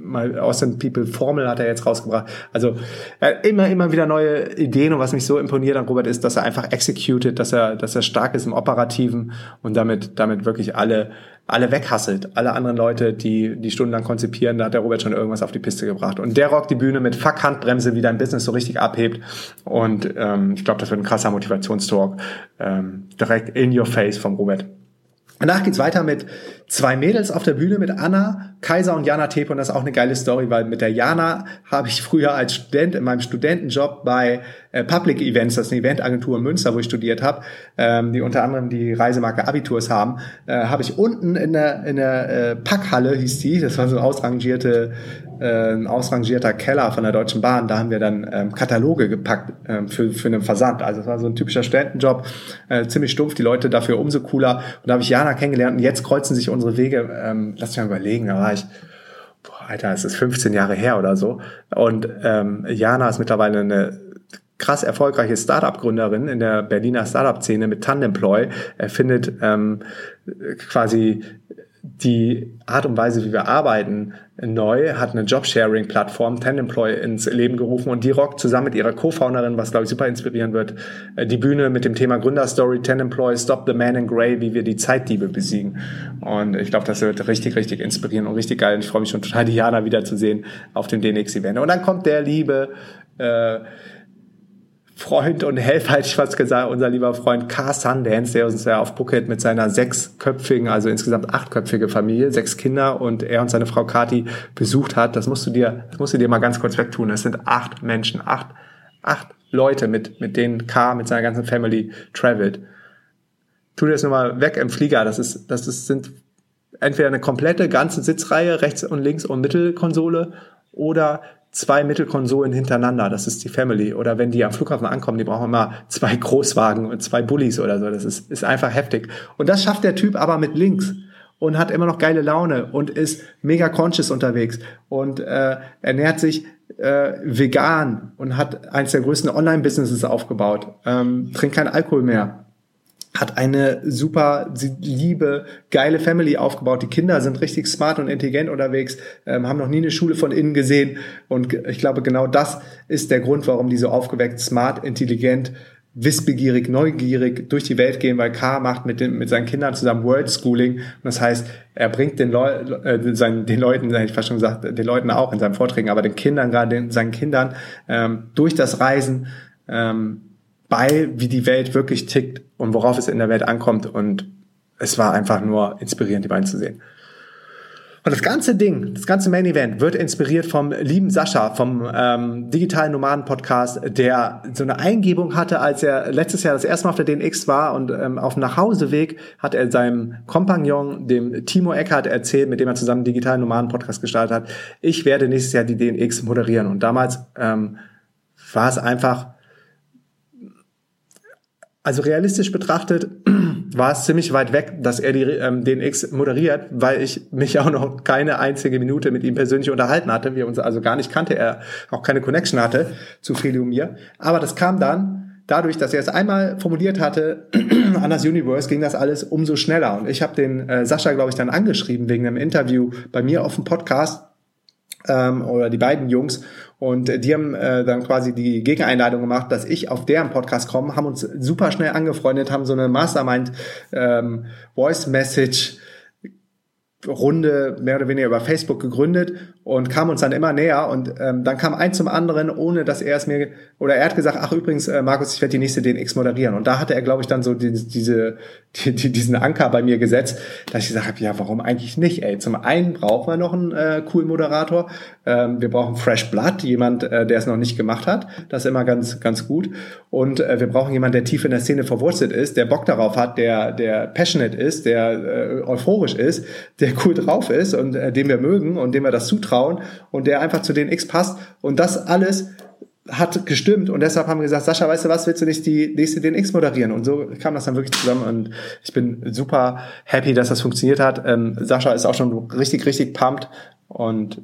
mal Awesome People Formel hat er jetzt rausgebracht. Also er hat immer, immer wieder neue Ideen und was mich so imponiert an Robert ist, dass er einfach executed, dass er, dass er stark ist im Operativen und damit, damit wirklich alle, alle weghasselt. Alle anderen Leute, die die stundenlang konzipieren, da hat der Robert schon irgendwas auf die Piste gebracht. Und der rockt die Bühne mit Fuck Handbremse, wie dein Business so richtig abhebt. Und ähm, ich glaube, das wird ein krasser Motivationstalk. Ähm, direkt in your face vom Robert. Danach geht's weiter mit zwei Mädels auf der Bühne mit Anna Kaiser und Jana Tepe und das ist auch eine geile Story, weil mit der Jana habe ich früher als Student in meinem Studentenjob bei äh, Public Events, das ist eine Eventagentur in Münster, wo ich studiert habe, ähm, die unter anderem die Reisemarke Abiturs haben, äh, habe ich unten in der, in der äh, Packhalle, hieß die, das war so eine ausrangierte äh, ein ausrangierter Keller von der Deutschen Bahn. Da haben wir dann ähm, Kataloge gepackt ähm, für, für einen Versand. Also es war so ein typischer Studentenjob, äh, ziemlich stumpf, die Leute dafür umso cooler. Und da habe ich Jana kennengelernt und jetzt kreuzen sich unsere Wege. Ähm, lass mich mal überlegen, da war ich, boah, Alter, es ist 15 Jahre her oder so. Und ähm, Jana ist mittlerweile eine krass erfolgreiche Startup-Gründerin in der Berliner Startup-Szene mit Tandemploy. Er findet ähm, quasi die Art und Weise, wie wir arbeiten, neu, hat eine Jobsharing-Plattform, Tandemploy, ins Leben gerufen und die rockt zusammen mit ihrer Co-Founderin, was glaube ich super inspirieren wird, äh, die Bühne mit dem Thema Gründerstory, Tandemploy, Stop the Man in Grey, wie wir die Zeitdiebe besiegen. Und ich glaube, das wird richtig, richtig inspirieren und richtig geil. Und ich freue mich schon total, Diana wiederzusehen auf dem DNX-Event. Und dann kommt der liebe äh, Freund und Helfer, hätte ich fast gesagt, unser lieber Freund Car Sundance, der uns ja auf Phuket mit seiner sechsköpfigen, also insgesamt achtköpfige Familie, sechs Kinder und er und seine Frau Kati besucht hat. Das musst du dir, das musst du dir mal ganz kurz wegtun. Es sind acht Menschen, acht, acht Leute, mit, mit denen Car mit seiner ganzen Family travelt. Tu dir das nur mal weg im Flieger. Das ist, das ist, sind entweder eine komplette ganze Sitzreihe, rechts und links und Mittelkonsole oder zwei Mittelkonsolen hintereinander, das ist die Family. Oder wenn die am Flughafen ankommen, die brauchen immer zwei Großwagen und zwei Bullies oder so. Das ist, ist einfach heftig. Und das schafft der Typ aber mit links und hat immer noch geile Laune und ist mega conscious unterwegs und äh, ernährt sich äh, vegan und hat eins der größten Online-Businesses aufgebaut, ähm, trinkt keinen Alkohol mehr hat eine super liebe, geile Family aufgebaut. Die Kinder sind richtig smart und intelligent unterwegs, ähm, haben noch nie eine Schule von innen gesehen. Und ich glaube, genau das ist der Grund, warum die so aufgeweckt, smart, intelligent, wissbegierig, neugierig durch die Welt gehen, weil K macht mit, den, mit seinen Kindern zusammen World Schooling. Und das heißt, er bringt den, Leu äh, seinen, den Leuten, ich fast schon gesagt, den Leuten auch in seinen Vorträgen, aber den Kindern, gerade den, seinen Kindern, ähm, durch das Reisen, ähm, bei, wie die Welt wirklich tickt und worauf es in der Welt ankommt. Und es war einfach nur inspirierend, die beiden zu sehen. Und das ganze Ding, das ganze Main Event wird inspiriert vom lieben Sascha vom ähm, digitalen Nomaden Podcast, der so eine Eingebung hatte, als er letztes Jahr das erste Mal auf der DNX war und ähm, auf dem Nachhauseweg hat er seinem Kompagnon, dem Timo Eckert, erzählt, mit dem er zusammen den digitalen Nomaden Podcast gestartet hat, ich werde nächstes Jahr die DNX moderieren. Und damals ähm, war es einfach also realistisch betrachtet war es ziemlich weit weg, dass er die, ähm, den X moderiert, weil ich mich auch noch keine einzige Minute mit ihm persönlich unterhalten hatte, wir uns also gar nicht kannte, er auch keine Connection hatte zu Feli und mir. Aber das kam dann dadurch, dass er es einmal formuliert hatte an das Universe, ging das alles umso schneller. Und ich habe den äh, Sascha, glaube ich, dann angeschrieben wegen einem Interview bei mir auf dem Podcast ähm, oder die beiden Jungs und die haben äh, dann quasi die Gegeneinladung gemacht, dass ich auf deren Podcast komme, haben uns super schnell angefreundet, haben so eine Mastermind ähm, Voice Message Runde mehr oder weniger über Facebook gegründet und kam uns dann immer näher und ähm, dann kam ein zum anderen, ohne dass er es mir oder er hat gesagt, ach übrigens äh, Markus, ich werde die nächste DNX moderieren. Und da hatte er glaube ich dann so die, diese die, die, diesen Anker bei mir gesetzt, dass ich gesagt habe, ja warum eigentlich nicht? Ey, zum einen brauchen wir noch einen äh, coolen Moderator, ähm, wir brauchen Fresh Blood, jemand, äh, der es noch nicht gemacht hat, das ist immer ganz ganz gut. Und äh, wir brauchen jemanden, der tief in der Szene verwurzelt ist, der Bock darauf hat, der der passionate ist, der äh, euphorisch ist, der cool drauf ist und äh, den wir mögen und dem wir das zutrauen zutrauen und der einfach zu den X passt. Und das alles hat gestimmt und deshalb haben wir gesagt, Sascha, weißt du was, willst du nicht die nächste DNX moderieren? Und so kam das dann wirklich zusammen und ich bin super happy, dass das funktioniert hat. Ähm, Sascha ist auch schon richtig, richtig pumped und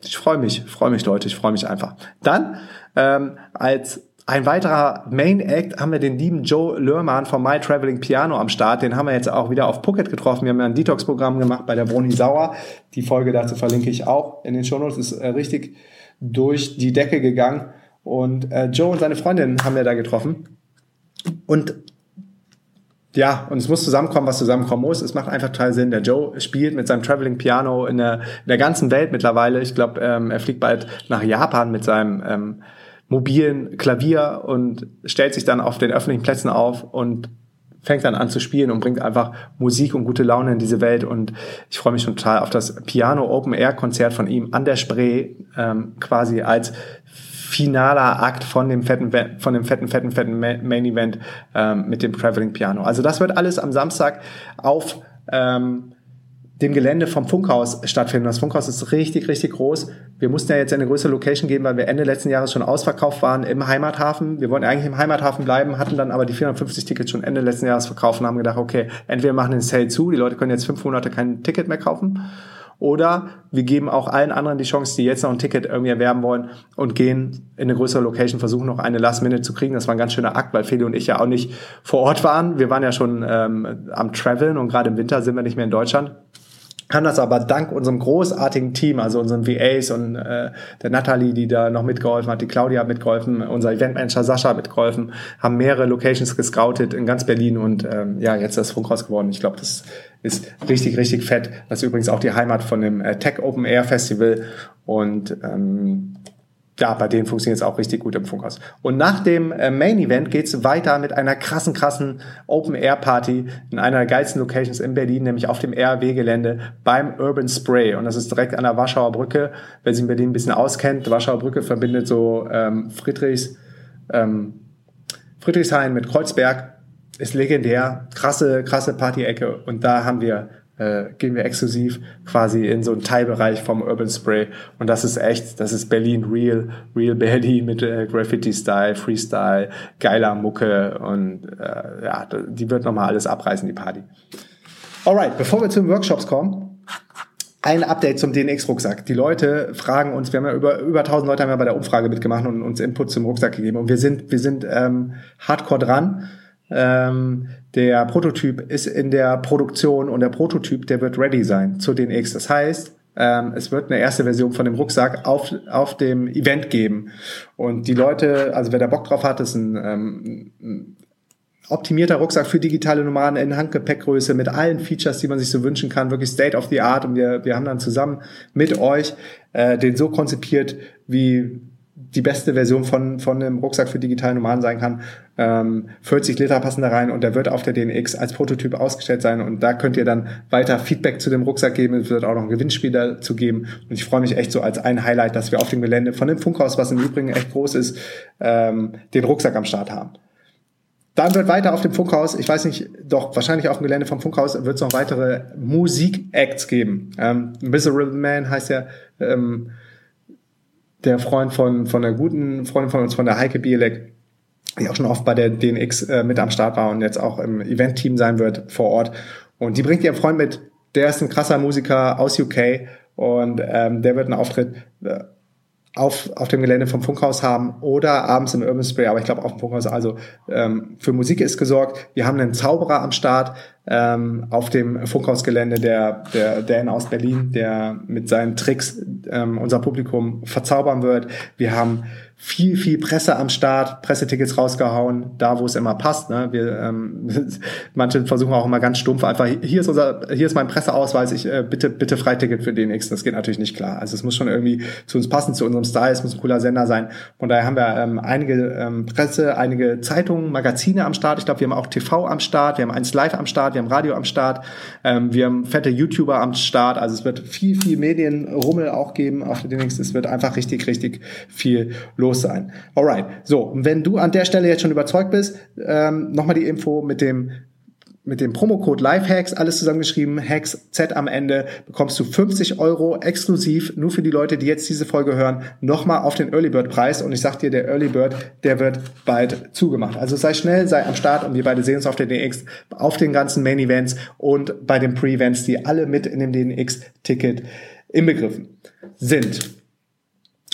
ich freue mich, freue mich Leute, ich freue mich einfach. Dann ähm, als ein weiterer Main Act haben wir den lieben Joe Lörmann vom My Traveling Piano am Start. Den haben wir jetzt auch wieder auf Phuket getroffen. Wir haben ja ein Detox-Programm gemacht bei der Broni Sauer. Die Folge dazu verlinke ich auch in den Shownotes. Ist äh, richtig durch die Decke gegangen. Und äh, Joe und seine Freundin haben wir da getroffen. Und ja, und es muss zusammenkommen, was zusammenkommen muss. Es macht einfach total Sinn. Der Joe spielt mit seinem Traveling Piano in der, in der ganzen Welt mittlerweile. Ich glaube, ähm, er fliegt bald nach Japan mit seinem ähm, mobilen Klavier und stellt sich dann auf den öffentlichen Plätzen auf und fängt dann an zu spielen und bringt einfach Musik und gute Laune in diese Welt. Und ich freue mich total auf das Piano Open Air Konzert von ihm an der Spree, ähm, quasi als finaler Akt von dem fetten, von dem fetten, fetten, fetten Main Event ähm, mit dem Traveling Piano. Also das wird alles am Samstag auf ähm, dem Gelände vom Funkhaus stattfinden. Das Funkhaus ist richtig, richtig groß. Wir mussten ja jetzt in eine größere Location gehen, weil wir Ende letzten Jahres schon ausverkauft waren im Heimathafen. Wir wollten eigentlich im Heimathafen bleiben, hatten dann aber die 450 Tickets schon Ende letzten Jahres verkauft und haben gedacht, okay, entweder machen den Sale zu, die Leute können jetzt fünf Monate kein Ticket mehr kaufen, oder wir geben auch allen anderen die Chance, die jetzt noch ein Ticket irgendwie erwerben wollen und gehen in eine größere Location, versuchen noch eine Last Minute zu kriegen. Das war ein ganz schöner Akt, weil Feli und ich ja auch nicht vor Ort waren. Wir waren ja schon ähm, am Traveln und gerade im Winter sind wir nicht mehr in Deutschland haben das aber dank unserem großartigen Team, also unseren VAs und äh, der Natalie, die da noch mitgeholfen hat, die Claudia hat mitgeholfen, unser Eventmanager Sascha mitgeholfen, haben mehrere Locations gescoutet in ganz Berlin und ähm, ja, jetzt ist das Funkhaus geworden. Ich glaube, das ist richtig, richtig fett. Das ist übrigens auch die Heimat von dem äh, Tech Open Air Festival und ähm, ja, bei denen funktioniert es auch richtig gut im Funkhaus. Und nach dem äh, Main Event geht's weiter mit einer krassen, krassen Open Air Party in einer der geilsten Locations in Berlin, nämlich auf dem RW-Gelände beim Urban Spray. Und das ist direkt an der Warschauer Brücke. Wer sich in Berlin ein bisschen auskennt, die Warschauer Brücke verbindet so ähm, Friedrichs, ähm, Friedrichshain mit Kreuzberg. Ist legendär, krasse, krasse Party-Ecke. Und da haben wir äh, gehen wir exklusiv quasi in so einen Teilbereich vom Urban Spray. Und das ist echt, das ist Berlin Real, Real Berlin mit äh, Graffiti-Style, Freestyle, geiler Mucke und äh, ja, die wird nochmal alles abreißen, die Party. Alright, bevor wir zu den Workshops kommen, ein Update zum DNX-Rucksack. Die Leute fragen uns, wir haben ja über, über 1000 Leute haben ja bei der Umfrage mitgemacht und uns Input zum Rucksack gegeben und wir sind, wir sind ähm, hardcore dran ähm, der Prototyp ist in der Produktion und der Prototyp, der wird ready sein zu den X. Das heißt, ähm, es wird eine erste Version von dem Rucksack auf, auf dem Event geben. Und die Leute, also wer da Bock drauf hat, ist ein, ähm, ein optimierter Rucksack für digitale Nomaden in Handgepäckgröße mit allen Features, die man sich so wünschen kann, wirklich State of the Art. Und wir, wir haben dann zusammen mit euch äh, den so konzipiert, wie die beste Version von, von einem Rucksack für digitale Nomaden sein kann. Ähm, 40 Liter passen da rein und der wird auf der DNX als Prototyp ausgestellt sein und da könnt ihr dann weiter Feedback zu dem Rucksack geben. Es wird auch noch ein Gewinnspiel dazu geben und ich freue mich echt so als ein Highlight, dass wir auf dem Gelände von dem Funkhaus, was im Übrigen echt groß ist, ähm, den Rucksack am Start haben. Dann wird weiter auf dem Funkhaus, ich weiß nicht, doch wahrscheinlich auf dem Gelände vom Funkhaus wird es noch weitere Musik-Acts geben. Ähm, Miserable Man heißt ja ähm, der Freund von, von einer guten Freundin von uns, von der Heike Bielek, die auch schon oft bei der DNX äh, mit am Start war und jetzt auch im Event-Team sein wird vor Ort. Und die bringt ihren Freund mit, der ist ein krasser Musiker aus UK und ähm, der wird einen Auftritt äh, auf, auf dem Gelände vom Funkhaus haben oder abends im Urban Spray, aber ich glaube auf dem Funkhaus. Also ähm, für Musik ist gesorgt. Wir haben einen Zauberer am Start ähm, auf dem Funkhausgelände, der, der Dan aus Berlin, der mit seinen Tricks ähm, unser Publikum verzaubern wird. Wir haben viel, viel Presse am Start, Pressetickets rausgehauen, da wo es immer passt. Ne? Wir, ähm, manche versuchen auch immer ganz stumpf einfach, hier ist unser, hier ist mein Presseausweis, ich äh, bitte, bitte Freiticket für den. Das geht natürlich nicht klar. Also es muss schon irgendwie zu uns passen, zu unserem Style, es muss ein cooler Sender sein. Von daher haben wir ähm, einige ähm, Presse, einige Zeitungen, Magazine am Start. Ich glaube, wir haben auch TV am Start, wir haben eins live am Start, wir haben Radio am Start, ähm, wir haben fette YouTuber am Start. Also es wird viel, viel Medienrummel auch geben auf den X. Es wird einfach richtig, richtig viel los los sein. Alright. So, wenn du an der Stelle jetzt schon überzeugt bist, ähm, nochmal die Info mit dem mit dem Promocode Lifehacks, alles zusammengeschrieben, Hacks Z am Ende, bekommst du 50 Euro exklusiv, nur für die Leute, die jetzt diese Folge hören, nochmal auf den Early Bird Preis. Und ich sag dir, der Early Bird, der wird bald zugemacht. Also sei schnell, sei am Start und wir beide sehen uns auf der DNX, auf den ganzen Main Events und bei den Pre-Events, die alle mit in dem DNX-Ticket inbegriffen sind.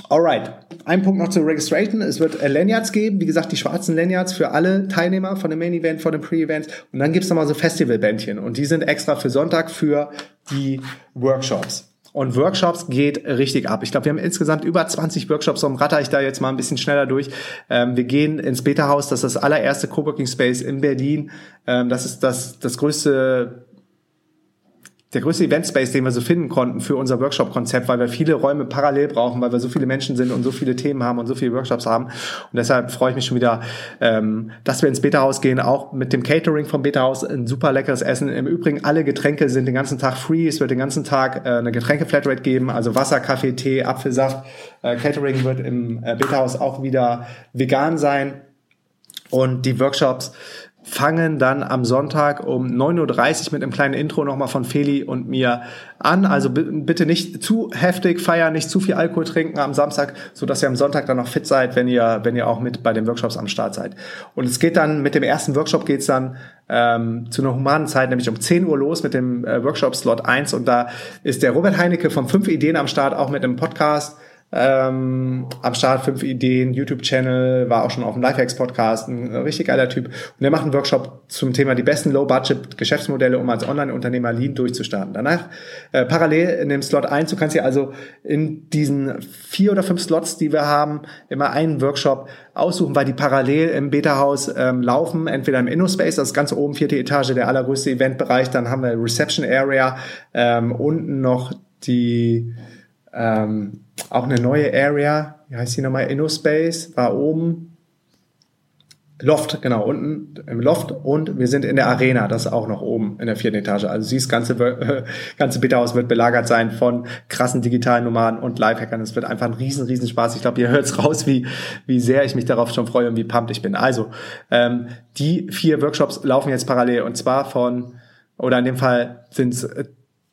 Alright. Ein Punkt noch zur Registration. Es wird äh, Lanyards geben. Wie gesagt, die schwarzen Lanyards für alle Teilnehmer von dem Main Event, von dem Pre-Event. Und dann gibt's nochmal so Festivalbändchen. Und die sind extra für Sonntag für die Workshops. Und Workshops geht richtig ab. Ich glaube, wir haben insgesamt über 20 Workshops, darum ratter ich da jetzt mal ein bisschen schneller durch. Ähm, wir gehen ins Beta-Haus, das ist das allererste Coworking Space in Berlin. Ähm, das ist das, das größte der größte Event-Space, den wir so finden konnten für unser Workshop-Konzept, weil wir viele Räume parallel brauchen, weil wir so viele Menschen sind und so viele Themen haben und so viele Workshops haben. Und deshalb freue ich mich schon wieder, ähm, dass wir ins Beta-Haus gehen, auch mit dem Catering vom Beta-Haus, ein super leckeres Essen. Im Übrigen, alle Getränke sind den ganzen Tag free. Es wird den ganzen Tag äh, eine Getränke-Flatrate geben, also Wasser, Kaffee, Tee, Apfelsaft. Äh, Catering wird im äh, Beta-Haus auch wieder vegan sein. Und die Workshops fangen dann am Sonntag um 9.30 Uhr mit einem kleinen Intro nochmal von Feli und mir an. Also bitte nicht zu heftig feiern, nicht zu viel Alkohol trinken am Samstag, so dass ihr am Sonntag dann noch fit seid, wenn ihr, wenn ihr auch mit bei den Workshops am Start seid. Und es geht dann, mit dem ersten Workshop geht's dann ähm, zu einer humanen Zeit, nämlich um 10 Uhr los mit dem äh, Workshop Slot 1. Und da ist der Robert Heinecke von 5 Ideen am Start, auch mit einem Podcast ähm, am Start, fünf Ideen, YouTube-Channel, war auch schon auf dem Lifehacks-Podcast, ein richtig geiler Typ. Und der macht einen Workshop zum Thema die besten Low-Budget-Geschäftsmodelle, um als Online-Unternehmer Lean durchzustarten. Danach äh, parallel in dem Slot 1, du kannst dir also in diesen vier oder fünf Slots, die wir haben, immer einen Workshop aussuchen, weil die parallel im Beta-Haus ähm, laufen, entweder im InnoSpace, das ist ganz oben, vierte Etage, der allergrößte Eventbereich, dann haben wir Reception Area, ähm, unten noch die ähm, auch eine neue Area, wie heißt die nochmal? InnoSpace, war oben. Loft, genau, unten im Loft und wir sind in der Arena, das ist auch noch oben in der vierten Etage. Also dieses ganze, äh, ganze Bitterhaus wird belagert sein von krassen digitalen Nomaden und Lifehackern. Es wird einfach ein riesen, riesen Spaß. Ich glaube, ihr hört raus, wie, wie sehr ich mich darauf schon freue und wie pumped ich bin. Also, ähm, die vier Workshops laufen jetzt parallel und zwar von, oder in dem Fall sind es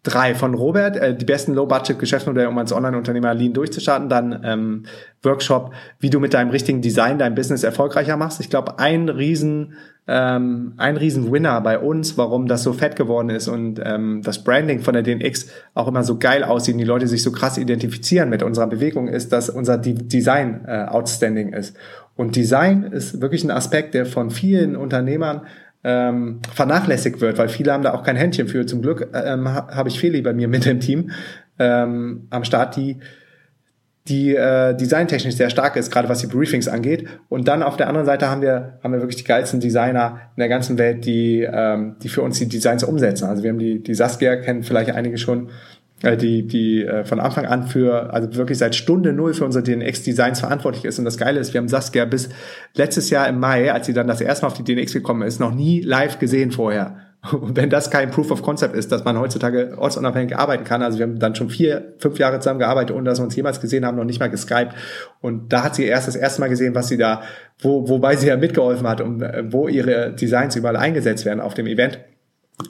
drei von Robert, äh, die besten Low-Budget-Geschäftsmodelle, um als Online-Unternehmer Lean durchzustarten. Dann ähm, Workshop, wie du mit deinem richtigen Design dein Business erfolgreicher machst. Ich glaube, ein riesen ähm, ein riesen Winner bei uns, warum das so fett geworden ist und ähm, das Branding von der DNX auch immer so geil aussieht und die Leute sich so krass identifizieren mit unserer Bewegung, ist, dass unser D Design äh, outstanding ist. Und Design ist wirklich ein Aspekt, der von vielen Unternehmern ähm, vernachlässigt wird, weil viele haben da auch kein Händchen für. Zum Glück ähm, habe ich Feli bei mir mit dem Team ähm, am Start, die die äh, designtechnisch sehr stark ist, gerade was die Briefings angeht. Und dann auf der anderen Seite haben wir haben wir wirklich die geilsten Designer in der ganzen Welt, die ähm, die für uns die Designs umsetzen. Also wir haben die die Saskia kennen vielleicht einige schon, die, die äh, von Anfang an für, also wirklich seit Stunde null für unsere DNX-Designs verantwortlich ist. Und das Geile ist, wir haben Saskia bis letztes Jahr im Mai, als sie dann das erste Mal auf die DNX gekommen ist, noch nie live gesehen vorher. Und wenn das kein Proof of Concept ist, dass man heutzutage ortsunabhängig arbeiten kann, also wir haben dann schon vier, fünf Jahre zusammen gearbeitet, ohne dass wir uns jemals gesehen haben, noch nicht mal geskypt. Und da hat sie erst das erste Mal gesehen, was sie da, wo, wobei sie ja mitgeholfen hat und äh, wo ihre Designs überall eingesetzt werden auf dem Event.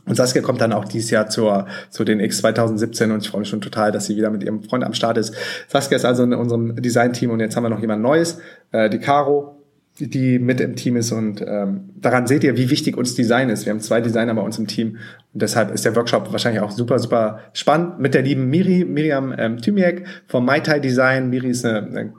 Und Saskia kommt dann auch dieses Jahr zur, zu den X 2017 und ich freue mich schon total, dass sie wieder mit ihrem Freund am Start ist. Saskia ist also in unserem Design-Team und jetzt haben wir noch jemand Neues, äh, die Caro, die mit im Team ist und ähm, daran seht ihr, wie wichtig uns Design ist. Wir haben zwei Designer bei uns im Team und deshalb ist der Workshop wahrscheinlich auch super, super spannend mit der lieben Miri, Miriam ähm, Thymiek vom MyTai Design. Miri ist eine, eine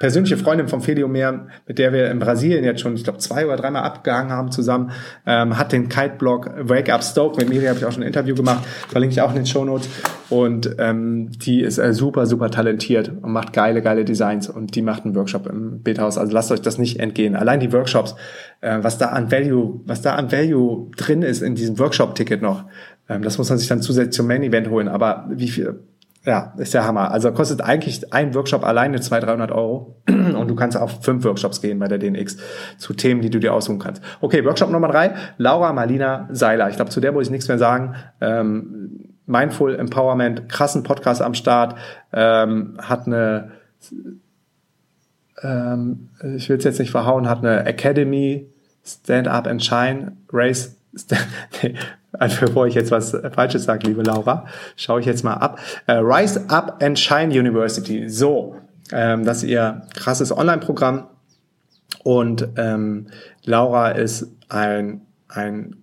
persönliche Freundin vom Feliomer, mit der wir in Brasilien jetzt schon, ich glaube, zwei oder dreimal abgehangen haben zusammen, ähm, hat den Kite-Blog Wake Up Stoke. Mit Miri habe ich auch schon ein Interview gemacht, verlinke ich auch in den Show Notes. Und ähm, die ist äh, super, super talentiert und macht geile, geile Designs und die macht einen Workshop im Beta-Haus. Also lasst euch das nicht entgehen. Allein die Workshops, äh, was da an Value, was da an Value drin ist in diesem Workshop-Ticket noch, ähm, das muss man sich dann zusätzlich zum Main-Event holen. Aber wie viel, ja, ist der Hammer. Also kostet eigentlich ein Workshop alleine 200, 300 Euro und du kannst auf fünf Workshops gehen bei der DNX zu Themen, die du dir aussuchen kannst. Okay, Workshop Nummer drei, Laura Marlina Seiler. Ich glaube, zu der muss ich nichts mehr sagen. Ähm, Mindful Empowerment, krassen Podcast am Start, ähm, hat eine, ähm, ich will es jetzt nicht verhauen, hat eine Academy, Stand Up and Shine, Race, also bevor ich jetzt was Falsches sage, liebe Laura, schaue ich jetzt mal ab. Äh, Rise Up and Shine University. So, ähm, das ist ihr krasses Online-Programm. Und ähm, Laura ist ein, ein,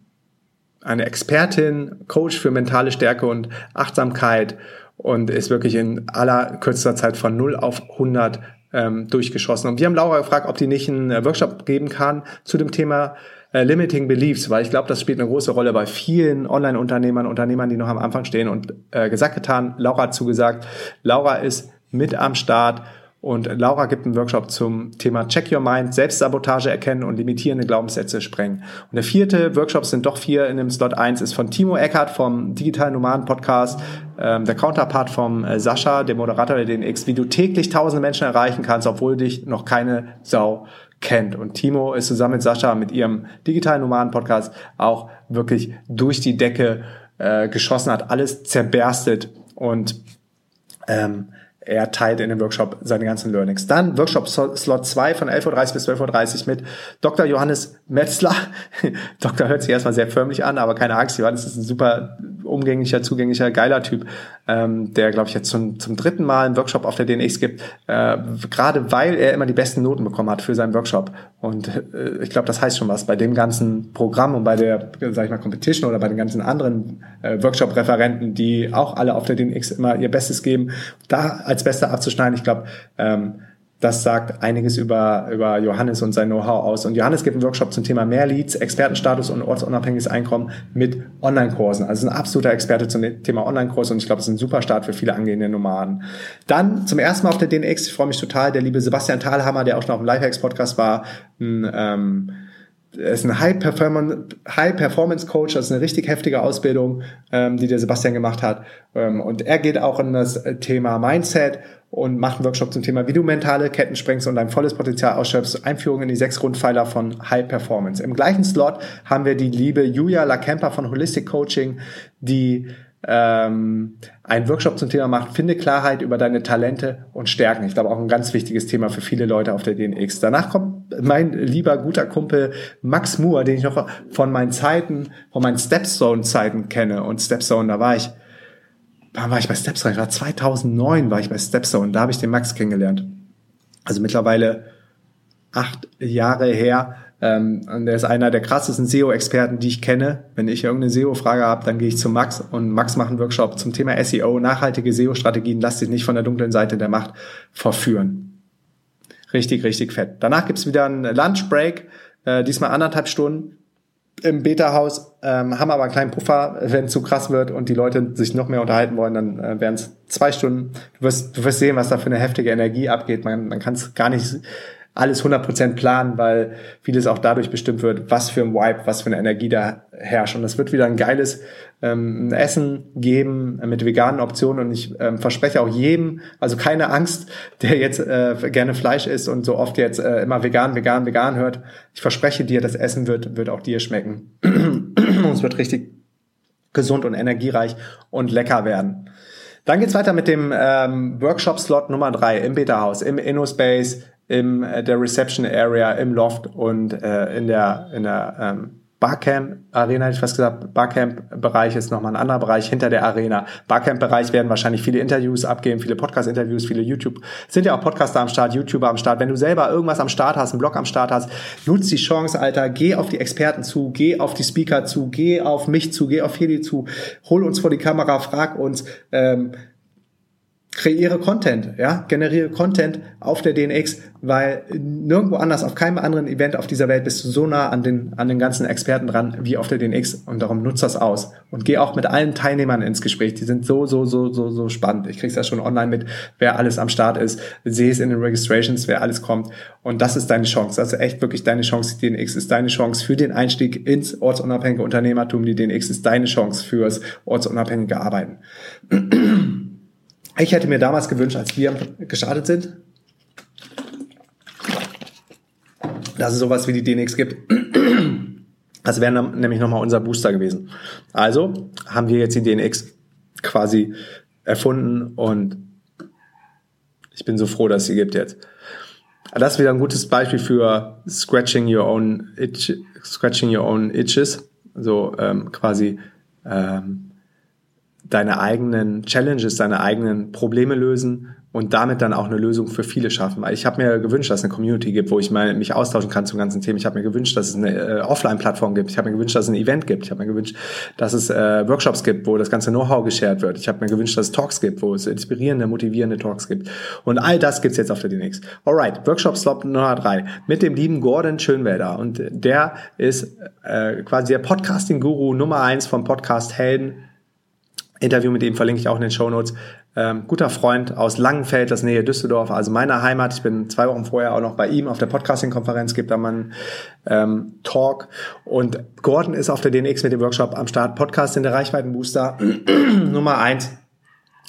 eine Expertin, Coach für mentale Stärke und Achtsamkeit und ist wirklich in aller kürzester Zeit von 0 auf 100 ähm, durchgeschossen. Und wir haben Laura gefragt, ob die nicht einen Workshop geben kann zu dem Thema äh, Limiting Beliefs, weil ich glaube, das spielt eine große Rolle bei vielen Online-Unternehmern, Unternehmern, die noch am Anfang stehen und äh, gesagt getan, Laura hat zugesagt, Laura ist mit am Start Und Laura gibt einen Workshop zum Thema Check Your Mind, Selbstsabotage erkennen und limitierende Glaubenssätze sprengen. Und der vierte Workshop sind doch vier in dem Slot eins ist von Timo Eckert vom Digital Nomaden Podcast, ähm, der Counterpart vom äh, Sascha, dem Moderator der DNX, wie du täglich tausende Menschen erreichen kannst, obwohl dich noch keine Sau kennt. Und Timo ist zusammen mit Sascha mit ihrem Digital Nomaden Podcast auch wirklich durch die Decke äh, geschossen, hat alles zerberstet und ähm, er teilt in dem Workshop seine ganzen Learnings. Dann Workshop Slot 2 von 11.30 bis 12.30 Uhr mit Dr. Johannes Metzler. Doktor hört sich erstmal sehr förmlich an, aber keine Angst, Johannes ist ein super umgänglicher, zugänglicher, geiler Typ, ähm, der, glaube ich, jetzt zum, zum dritten Mal einen Workshop auf der DNX gibt, äh, gerade weil er immer die besten Noten bekommen hat für seinen Workshop. Und äh, ich glaube, das heißt schon was bei dem ganzen Programm und bei der, sag ich mal, Competition oder bei den ganzen anderen äh, Workshop-Referenten, die auch alle auf der DNX immer ihr Bestes geben, da als Bester abzuschneiden, ich glaube, ähm, das sagt einiges über, über Johannes und sein Know-how aus. Und Johannes gibt einen Workshop zum Thema mehr Leads, Expertenstatus und ortsunabhängiges Einkommen mit Online-Kursen. Also ein absoluter Experte zum Thema Online-Kurs und ich glaube, es ist ein super Start für viele angehende Nomaden. Dann zum ersten Mal auf der DNX, ich freue mich total, der liebe Sebastian Thalhammer, der auch schon auf dem Lifehacks-Podcast war, ein, ähm, ist ein High Performance, High Performance Coach, das ist eine richtig heftige Ausbildung, ähm, die der Sebastian gemacht hat. Ähm, und er geht auch in das Thema Mindset und macht einen Workshop zum Thema, wie du mentale Ketten sprengst und dein volles Potenzial ausschöpfst. Einführung in die sechs Grundpfeiler von High Performance. Im gleichen Slot haben wir die liebe Julia Lakemper von Holistic Coaching, die ähm, einen Workshop zum Thema macht, finde Klarheit über deine Talente und Stärken. Ich glaube auch ein ganz wichtiges Thema für viele Leute auf der DNX. Danach kommt mein lieber guter Kumpel Max Moore, den ich noch von meinen Zeiten, von meinen Stepstone-Zeiten kenne. Und Stepstone, da war ich wann war ich bei Stepstone? Ich war 2009 war ich bei Stepstone. Da habe ich den Max kennengelernt. Also mittlerweile acht Jahre her. Ähm, und er ist einer der krassesten SEO-Experten, die ich kenne. Wenn ich irgendeine SEO-Frage habe, dann gehe ich zu Max und Max macht einen Workshop zum Thema SEO, nachhaltige SEO-Strategien. Lass dich nicht von der dunklen Seite der Macht verführen. Richtig, richtig fett. Danach gibt's wieder einen Lunchbreak, äh, diesmal anderthalb Stunden im Beta-Haus, ähm, haben aber einen kleinen Puffer, wenn zu krass wird und die Leute sich noch mehr unterhalten wollen, dann äh, wären es zwei Stunden. Du wirst, du wirst sehen, was da für eine heftige Energie abgeht. Man, man kann es gar nicht alles 100% planen, weil vieles auch dadurch bestimmt wird, was für ein Vibe, was für eine Energie da herrscht. Und es wird wieder ein geiles ähm, Essen geben mit veganen Optionen. Und ich ähm, verspreche auch jedem, also keine Angst, der jetzt äh, gerne Fleisch isst und so oft jetzt äh, immer vegan, vegan, vegan hört. Ich verspreche dir, das Essen wird, wird auch dir schmecken. und es wird richtig gesund und energiereich und lecker werden. Dann geht's weiter mit dem ähm, Workshop-Slot Nummer drei im Beta-Haus, im InnoSpace, im äh, der Reception Area, im Loft und äh, in der in der ähm, Barcamp Arena, hätte ich fast gesagt, Barcamp-Bereich ist nochmal ein anderer Bereich hinter der Arena. Barcamp-Bereich werden wahrscheinlich viele Interviews abgeben, viele Podcast-Interviews, viele YouTube. Sind ja auch Podcaster am Start, YouTuber am Start. Wenn du selber irgendwas am Start hast, einen Blog am Start hast, nutz die Chance, Alter. Geh auf die Experten zu, geh auf die Speaker zu, geh auf mich zu, geh auf Feli zu. Hol uns vor die Kamera, frag uns, ähm, kreiere Content, ja, generiere Content auf der DNX, weil nirgendwo anders, auf keinem anderen Event auf dieser Welt bist du so nah an den, an den ganzen Experten dran wie auf der DNX und darum nutzt das aus und geh auch mit allen Teilnehmern ins Gespräch. Die sind so, so, so, so, so spannend. Ich krieg's ja schon online mit, wer alles am Start ist, sehe es in den Registrations, wer alles kommt und das ist deine Chance. Das ist echt wirklich deine Chance. Die DNX ist deine Chance für den Einstieg ins ortsunabhängige Unternehmertum. Die DNX ist deine Chance fürs ortsunabhängige Arbeiten. Ich hätte mir damals gewünscht, als wir gestartet sind, dass es sowas wie die DNX gibt. Das wäre nämlich nochmal unser Booster gewesen. Also haben wir jetzt die DNX quasi erfunden und ich bin so froh, dass sie gibt jetzt. Das ist wieder ein gutes Beispiel für scratching your own itch, scratching your own itches. So ähm, quasi ähm, deine eigenen Challenges, deine eigenen Probleme lösen und damit dann auch eine Lösung für viele schaffen. Weil ich habe mir gewünscht, dass es eine Community gibt, wo ich mal, mich austauschen kann zum ganzen Thema. Ich habe mir gewünscht, dass es eine äh, Offline-Plattform gibt. Ich habe mir gewünscht, dass es ein Event gibt. Ich habe mir gewünscht, dass es äh, Workshops gibt, wo das ganze Know-how geshared wird. Ich habe mir gewünscht, dass es Talks gibt, wo es inspirierende, motivierende Talks gibt. Und all das gibt's jetzt auf der DNX. Alright, Workshop Slot Nummer drei mit dem lieben Gordon Schönwälder. Und der ist äh, quasi der Podcasting-Guru Nummer eins vom Podcast Helden Interview mit ihm verlinke ich auch in den Show Notes. ähm, guter Freund aus Langenfeld, das Nähe Düsseldorf, also meiner Heimat. Ich bin zwei Wochen vorher auch noch bei ihm auf der Podcasting-Konferenz, gibt da mal einen ähm, Talk. Und Gordon ist auf der DNX mit dem Workshop am Start. Podcast in der Reichweitenbooster Nummer eins.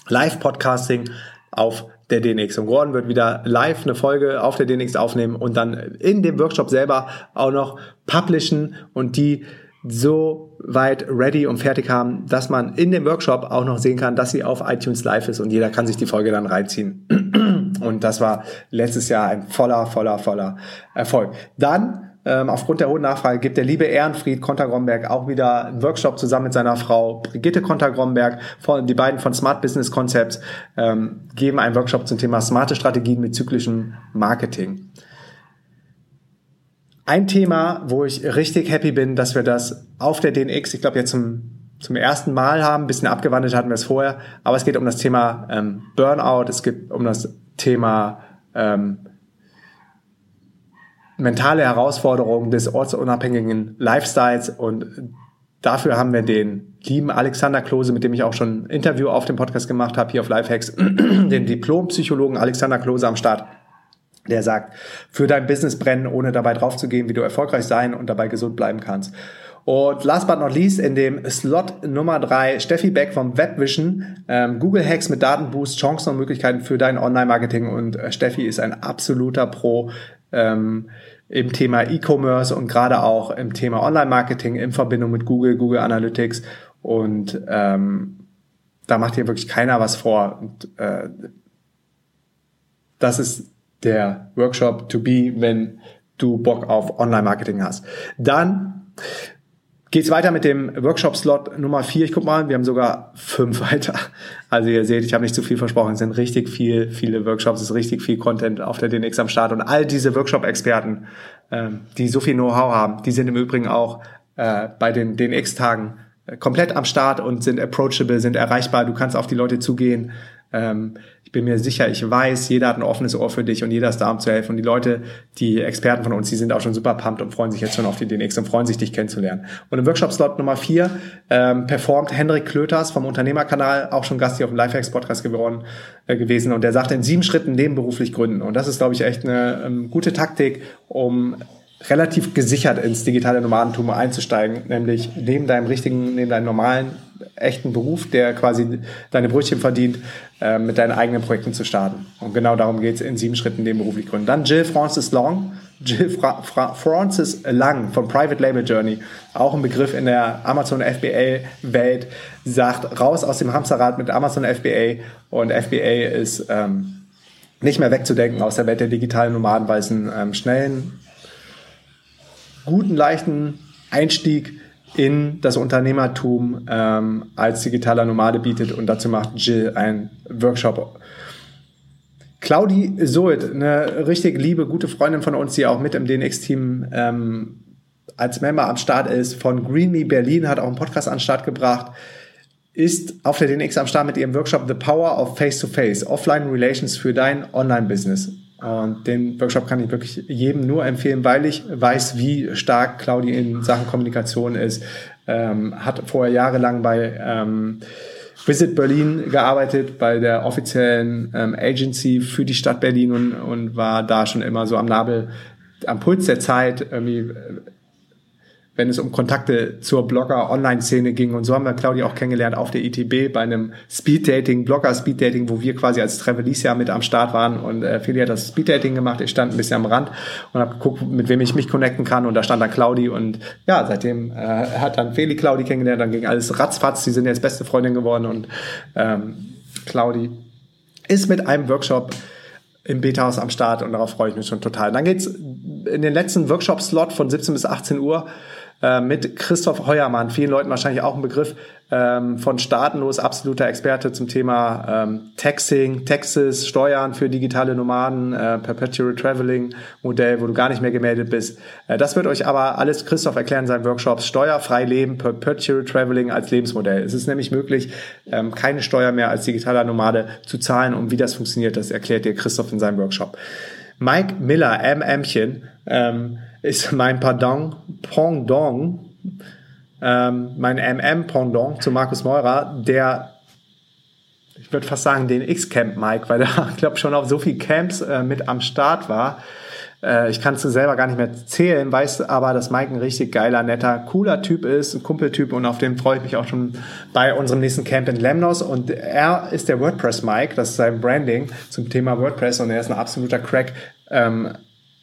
Live-Podcasting auf der DNX. Und Gordon wird wieder live eine Folge auf der DNX aufnehmen und dann in dem Workshop selber auch noch publishen und die so weit ready und fertig haben, dass man in dem Workshop auch noch sehen kann, dass sie auf iTunes live ist und jeder kann sich die Folge dann reinziehen. Und das war letztes Jahr ein voller, voller, voller Erfolg. Dann ähm, aufgrund der hohen Nachfrage gibt der liebe Ehrenfried Konter-Gromberg auch wieder einen Workshop zusammen mit seiner Frau Brigitte Konter-Gromberg. Die beiden von Smart Business Concepts ähm, geben einen Workshop zum Thema smarte Strategien mit zyklischem Marketing. Ein Thema, wo ich richtig happy bin, dass wir das auf der DNX, ich glaube jetzt zum, zum ersten Mal haben, ein bisschen abgewandelt hatten wir es vorher, aber es geht um das Thema ähm, Burnout, es geht um das Thema ähm, mentale Herausforderungen des ortsunabhängigen Lifestyles und dafür haben wir den lieben Alexander Klose, mit dem ich auch schon ein Interview auf dem Podcast gemacht habe, hier auf Lifehacks, den Diplompsychologen Alexander Klose am Start der sagt, für dein Business brennen, ohne dabei draufzugehen, wie du erfolgreich sein und dabei gesund bleiben kannst. Und last but not least in dem Slot Nummer drei Steffi Beck vom Webvision, ähm, Google Hacks mit Datenboost, Chancen und Möglichkeiten für dein Online-Marketing. Und äh, Steffi ist ein absoluter Pro ähm, im Thema E-Commerce und gerade auch im Thema Online-Marketing in Verbindung mit Google, Google Analytics. Und ähm, da macht hier wirklich keiner was vor. Und, äh, das ist der Workshop to be, wenn du Bock auf Online-Marketing hast. Dann geht's weiter mit dem Workshop-Slot Nummer vier. Ich guck mal, wir haben sogar fünf weiter. Also ihr seht, ich habe nicht zu viel versprochen. Es sind richtig viel, viele Workshops, es ist richtig viel Content auf der DNX am Start. Und all diese Workshop-Experten, ähm, die so viel Know-how haben, die sind im Übrigen auch äh, bei den DNX-Tagen äh, komplett am Start und sind approachable, sind erreichbar. Du kannst auf die Leute zugehen. Ähm, ich bin mir sicher, ich weiß, jeder hat ein offenes Ohr für dich und jeder ist da, um zu helfen. Und die Leute, die Experten von uns, die sind auch schon super pumped und freuen sich jetzt schon auf die DNX und freuen sich, dich kennenzulernen. Und im Workshop-Slot Nummer vier ähm, performt Hendrik Klöters vom Unternehmerkanal, auch schon Gast hier auf dem Lifehacks-Podcast geworden, äh, gewesen. Und der sagt, in sieben Schritten nebenberuflich gründen. Und das ist, glaube ich, echt eine ähm, gute Taktik, um relativ gesichert ins digitale Nomadentum einzusteigen, nämlich neben deinem richtigen, neben deinem normalen, echten Beruf, der quasi deine Brötchen verdient, äh, mit deinen eigenen Projekten zu starten. Und genau darum geht es in sieben Schritten nebenberuflich gründen. Dann Jill Francis Long, Jill Fra Fra Francis Lang von Private Label Journey, auch ein Begriff in der Amazon FBA Welt, sagt raus aus dem Hamsterrad mit Amazon FBA und FBA ist ähm, nicht mehr wegzudenken aus der Welt der digitalen Nomaden, weil es einen ähm, schnellen guten, leichten Einstieg in das Unternehmertum ähm, als digitaler Nomade bietet und dazu macht Jill einen Workshop. Claudi Soet, eine richtig liebe, gute Freundin von uns, die auch mit im DNX-Team ähm, als Member am Start ist, von Green Me Berlin, hat auch einen Podcast an den Start gebracht, ist auf der DNX am Start mit ihrem Workshop The Power of Face-to-Face, Offline Relations für dein Online-Business. Und den Workshop kann ich wirklich jedem nur empfehlen, weil ich weiß, wie stark Claudi in Sachen Kommunikation ist. Ähm, hat vorher jahrelang bei ähm, Visit Berlin gearbeitet, bei der offiziellen ähm, Agency für die Stadt Berlin und, und war da schon immer so am Nabel, am Puls der Zeit, irgendwie wenn es um Kontakte zur Blogger-Online-Szene ging. Und so haben wir Claudia auch kennengelernt auf der ITB bei einem Speed-Dating, Blogger-Speed-Dating, wo wir quasi als Travelicia mit am Start waren. Und äh, Feli hat das Speed-Dating gemacht. Ich stand ein bisschen am Rand und habe geguckt, mit wem ich mich connecten kann. Und da stand dann Claudi. Und ja, seitdem äh, hat dann Feli Claudi kennengelernt. Dann ging alles ratzfatz. Die sind jetzt beste Freundin geworden. Und ähm, Claudi ist mit einem Workshop im Beta-Haus am Start und darauf freue ich mich schon total. Dann geht's in den letzten Workshop-Slot von 17 bis 18 Uhr äh, mit Christoph Heuermann, vielen Leuten wahrscheinlich auch ein Begriff, ähm, von Staatenlos, absoluter Experte zum Thema ähm, Taxing, Taxes, Steuern für digitale Nomaden, äh, Perpetual Traveling Modell, wo du gar nicht mehr gemeldet bist. Äh, das wird euch aber alles Christoph erklären in seinen Workshops. Steuerfrei leben, Perpetual Traveling als Lebensmodell. Es ist nämlich möglich, ähm, keine Steuer mehr als digitaler Nomade zu zahlen und wie das funktioniert, das erklärt dir Christoph in seinem Workshop. Mike Miller, M-Ämchen, ähm, ist mein Pardon, Pendant, ähm, mein MM-Pendant zu Markus Meurer, der ich würde fast sagen, den X-Camp Mike, weil er, glaube schon auf so viel Camps äh, mit am Start war. Äh, ich kann es selber gar nicht mehr zählen, weiß aber, dass Mike ein richtig geiler, netter, cooler Typ ist, ein Kumpeltyp und auf den freue ich mich auch schon bei unserem nächsten Camp in Lemnos. Und er ist der WordPress Mike, das ist sein Branding zum Thema WordPress und er ist ein absoluter Crack. Ähm,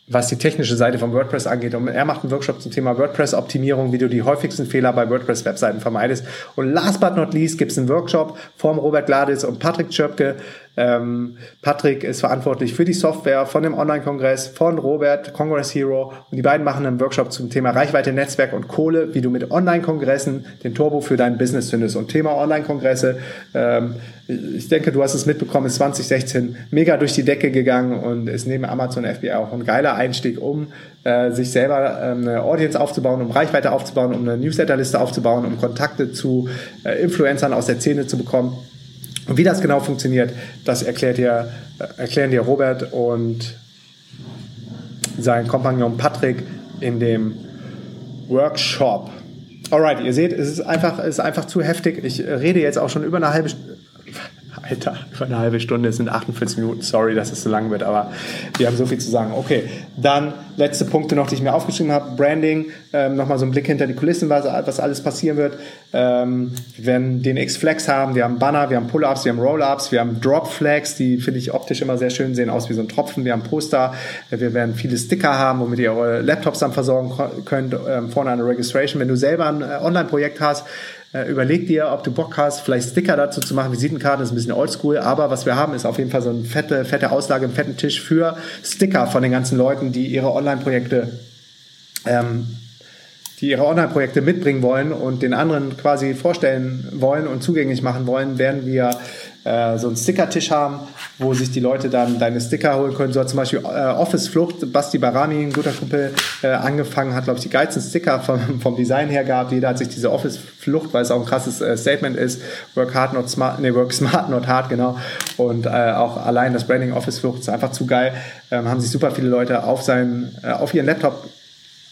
was die technische Seite von WordPress angeht. Und er macht einen Workshop zum Thema WordPress-Optimierung, wie du die häufigsten Fehler bei WordPress-Webseiten vermeidest. Und last but not least gibt es einen Workshop vom Robert Gladis und Patrick Schöpke, ähm, Patrick ist verantwortlich für die Software von dem Online-Kongress von Robert, Congress Hero. Und die beiden machen einen Workshop zum Thema Reichweite, Netzwerk und Kohle, wie du mit Online-Kongressen den Turbo für dein Business findest. Und Thema Online-Kongresse, ähm, ich denke, du hast es mitbekommen, ist 2016 mega durch die Decke gegangen und ist neben Amazon FBA auch ein geiler Einstieg, um äh, sich selber ähm, eine Audience aufzubauen, um Reichweite aufzubauen, um eine Newsletterliste aufzubauen, um Kontakte zu äh, Influencern aus der Szene zu bekommen. Und wie das genau funktioniert, das erklärt dir, äh, erklären dir Robert und sein Kompagnon Patrick in dem Workshop. Alright, ihr seht, es ist einfach, es ist einfach zu heftig. Ich rede jetzt auch schon über eine halbe Stunde Alter, über eine halbe Stunde, es sind 48 Minuten. Sorry, dass es so lang wird, aber wir haben so viel zu sagen. Okay, dann letzte Punkte noch, die ich mir aufgeschrieben habe. Branding, ähm, nochmal so ein Blick hinter die Kulissen, was, was alles passieren wird. Ähm, wir werden den X-Flex haben, wir haben Banner, wir haben Pull-Ups, wir haben Roll-Ups, wir haben Drop-Flags, die finde ich optisch immer sehr schön, sehen aus wie so ein Tropfen. Wir haben Poster, wir werden viele Sticker haben, womit ihr eure Laptops dann versorgen könnt. Ähm, vorne eine Registration. Wenn du selber ein äh, Online-Projekt hast, äh, überleg dir, ob du Bock hast, vielleicht Sticker dazu zu machen. Visitenkarte ist ein bisschen oldschool, aber was wir haben, ist auf jeden Fall so eine fette, fette Auslage, einen fetten Tisch für Sticker von den ganzen Leuten, die ihre Online-Projekte ähm, die ihre Online-Projekte mitbringen wollen und den anderen quasi vorstellen wollen und zugänglich machen wollen, werden wir äh, so einen Stickertisch haben, wo sich die Leute dann deine Sticker holen können. So hat zum Beispiel äh, Office Flucht, Basti Barami, ein guter Kumpel, äh, angefangen, hat, glaube ich, die geilsten Sticker vom, vom Design her gehabt. Jeder hat sich diese Office Flucht, weil es auch ein krasses äh, Statement ist, work hard, not smart, nee, work smart, not hard, genau. Und äh, auch allein das Branding Office Flucht ist einfach zu geil. Ähm, haben sich super viele Leute auf seinen, äh, auf ihren Laptop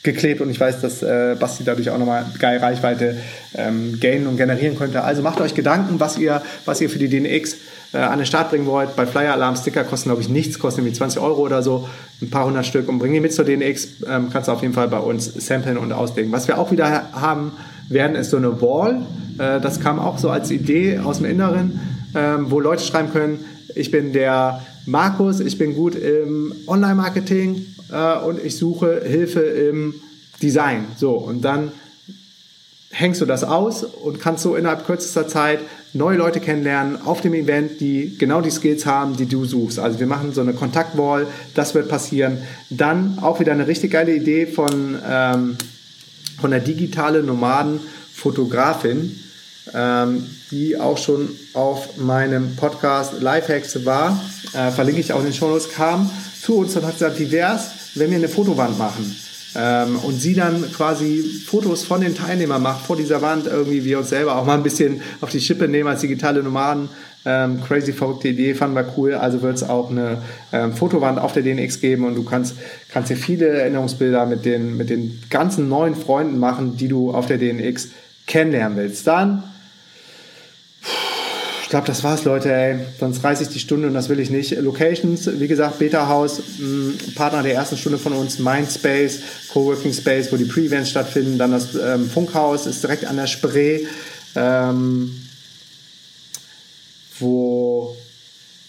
geklebt und ich weiß, dass äh, Basti dadurch auch nochmal geil Reichweite ähm, gainen und generieren könnte. Also macht euch Gedanken, was ihr, was ihr für die DNX äh, an den Start bringen wollt. Bei Flyer Alarm Sticker kosten, glaube ich, nichts, kosten irgendwie 20 Euro oder so, ein paar hundert Stück und bring die mit zur DNX. Ähm, kannst du auf jeden Fall bei uns samplen und auslegen. Was wir auch wieder haben werden, ist so eine Wall. Äh, das kam auch so als Idee aus dem Inneren, ähm, wo Leute schreiben können, ich bin der Markus, ich bin gut im Online-Marketing äh, und ich suche Hilfe im Design. So, und dann hängst du das aus und kannst so innerhalb kürzester Zeit neue Leute kennenlernen auf dem Event, die genau die Skills haben, die du suchst. Also wir machen so eine Kontaktwall, das wird passieren. Dann auch wieder eine richtig geile Idee von, ähm, von der digitale Nomaden-Fotografin, ähm, die auch schon auf meinem Podcast Lifehacks war, äh, verlinke ich auch in den Show Notes, kam zu uns und hat gesagt, wie wär's, wenn wir eine Fotowand machen? Ähm, und sie dann quasi Fotos von den Teilnehmern macht vor dieser Wand, irgendwie wir uns selber auch mal ein bisschen auf die Schippe nehmen als digitale Nomaden. Ähm, crazy verrückte Idee, fanden wir cool. Also wird es auch eine ähm, Fotowand auf der DNX geben und du kannst, kannst dir viele Erinnerungsbilder mit den, mit den ganzen neuen Freunden machen, die du auf der DNX kennenlernen willst. Dann glaube, das war's, Leute, ey. Sonst reiße ich die Stunde und das will ich nicht. Locations, wie gesagt, Beta House, Partner der ersten Stunde von uns, Mindspace, Coworking Space, wo die Pre-Events stattfinden. Dann das ähm, Funkhaus ist direkt an der Spree, ähm, wo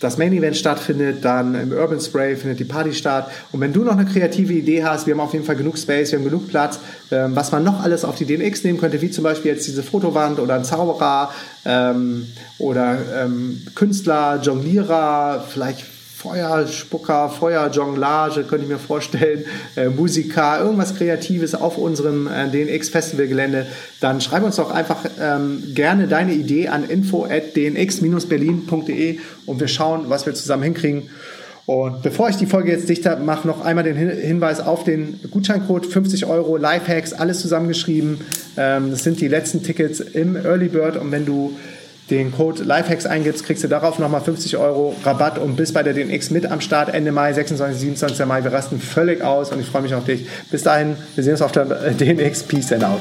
das Main Event stattfindet, dann im Urban Spray findet die Party statt. Und wenn du noch eine kreative Idee hast, wir haben auf jeden Fall genug Space, wir haben genug Platz, ähm, was man noch alles auf die DNX nehmen könnte, wie zum Beispiel jetzt diese Fotowand oder ein Zauberer ähm, oder ähm, Künstler, Jonglierer, vielleicht Feuerspucker, Feuerjonglage, könnte ich mir vorstellen, äh, Musiker, irgendwas Kreatives auf unserem äh, DNX-Festivalgelände, dann schreib uns doch einfach ähm, gerne deine Idee an info at dnx-berlin.de und wir schauen, was wir zusammen hinkriegen. Und bevor ich die Folge jetzt dichter mache, noch einmal den Hinweis auf den Gutscheincode 50 Euro, Lifehacks, alles zusammengeschrieben. Ähm, das sind die letzten Tickets im Early Bird und wenn du den Code Lifehacks eingibst, kriegst du darauf nochmal 50 Euro Rabatt und bis bei der DNX mit am Start Ende Mai, 26, 27. Mai. Wir rasten völlig aus und ich freue mich auf dich. Bis dahin, wir sehen uns auf der DNX. Peace and out.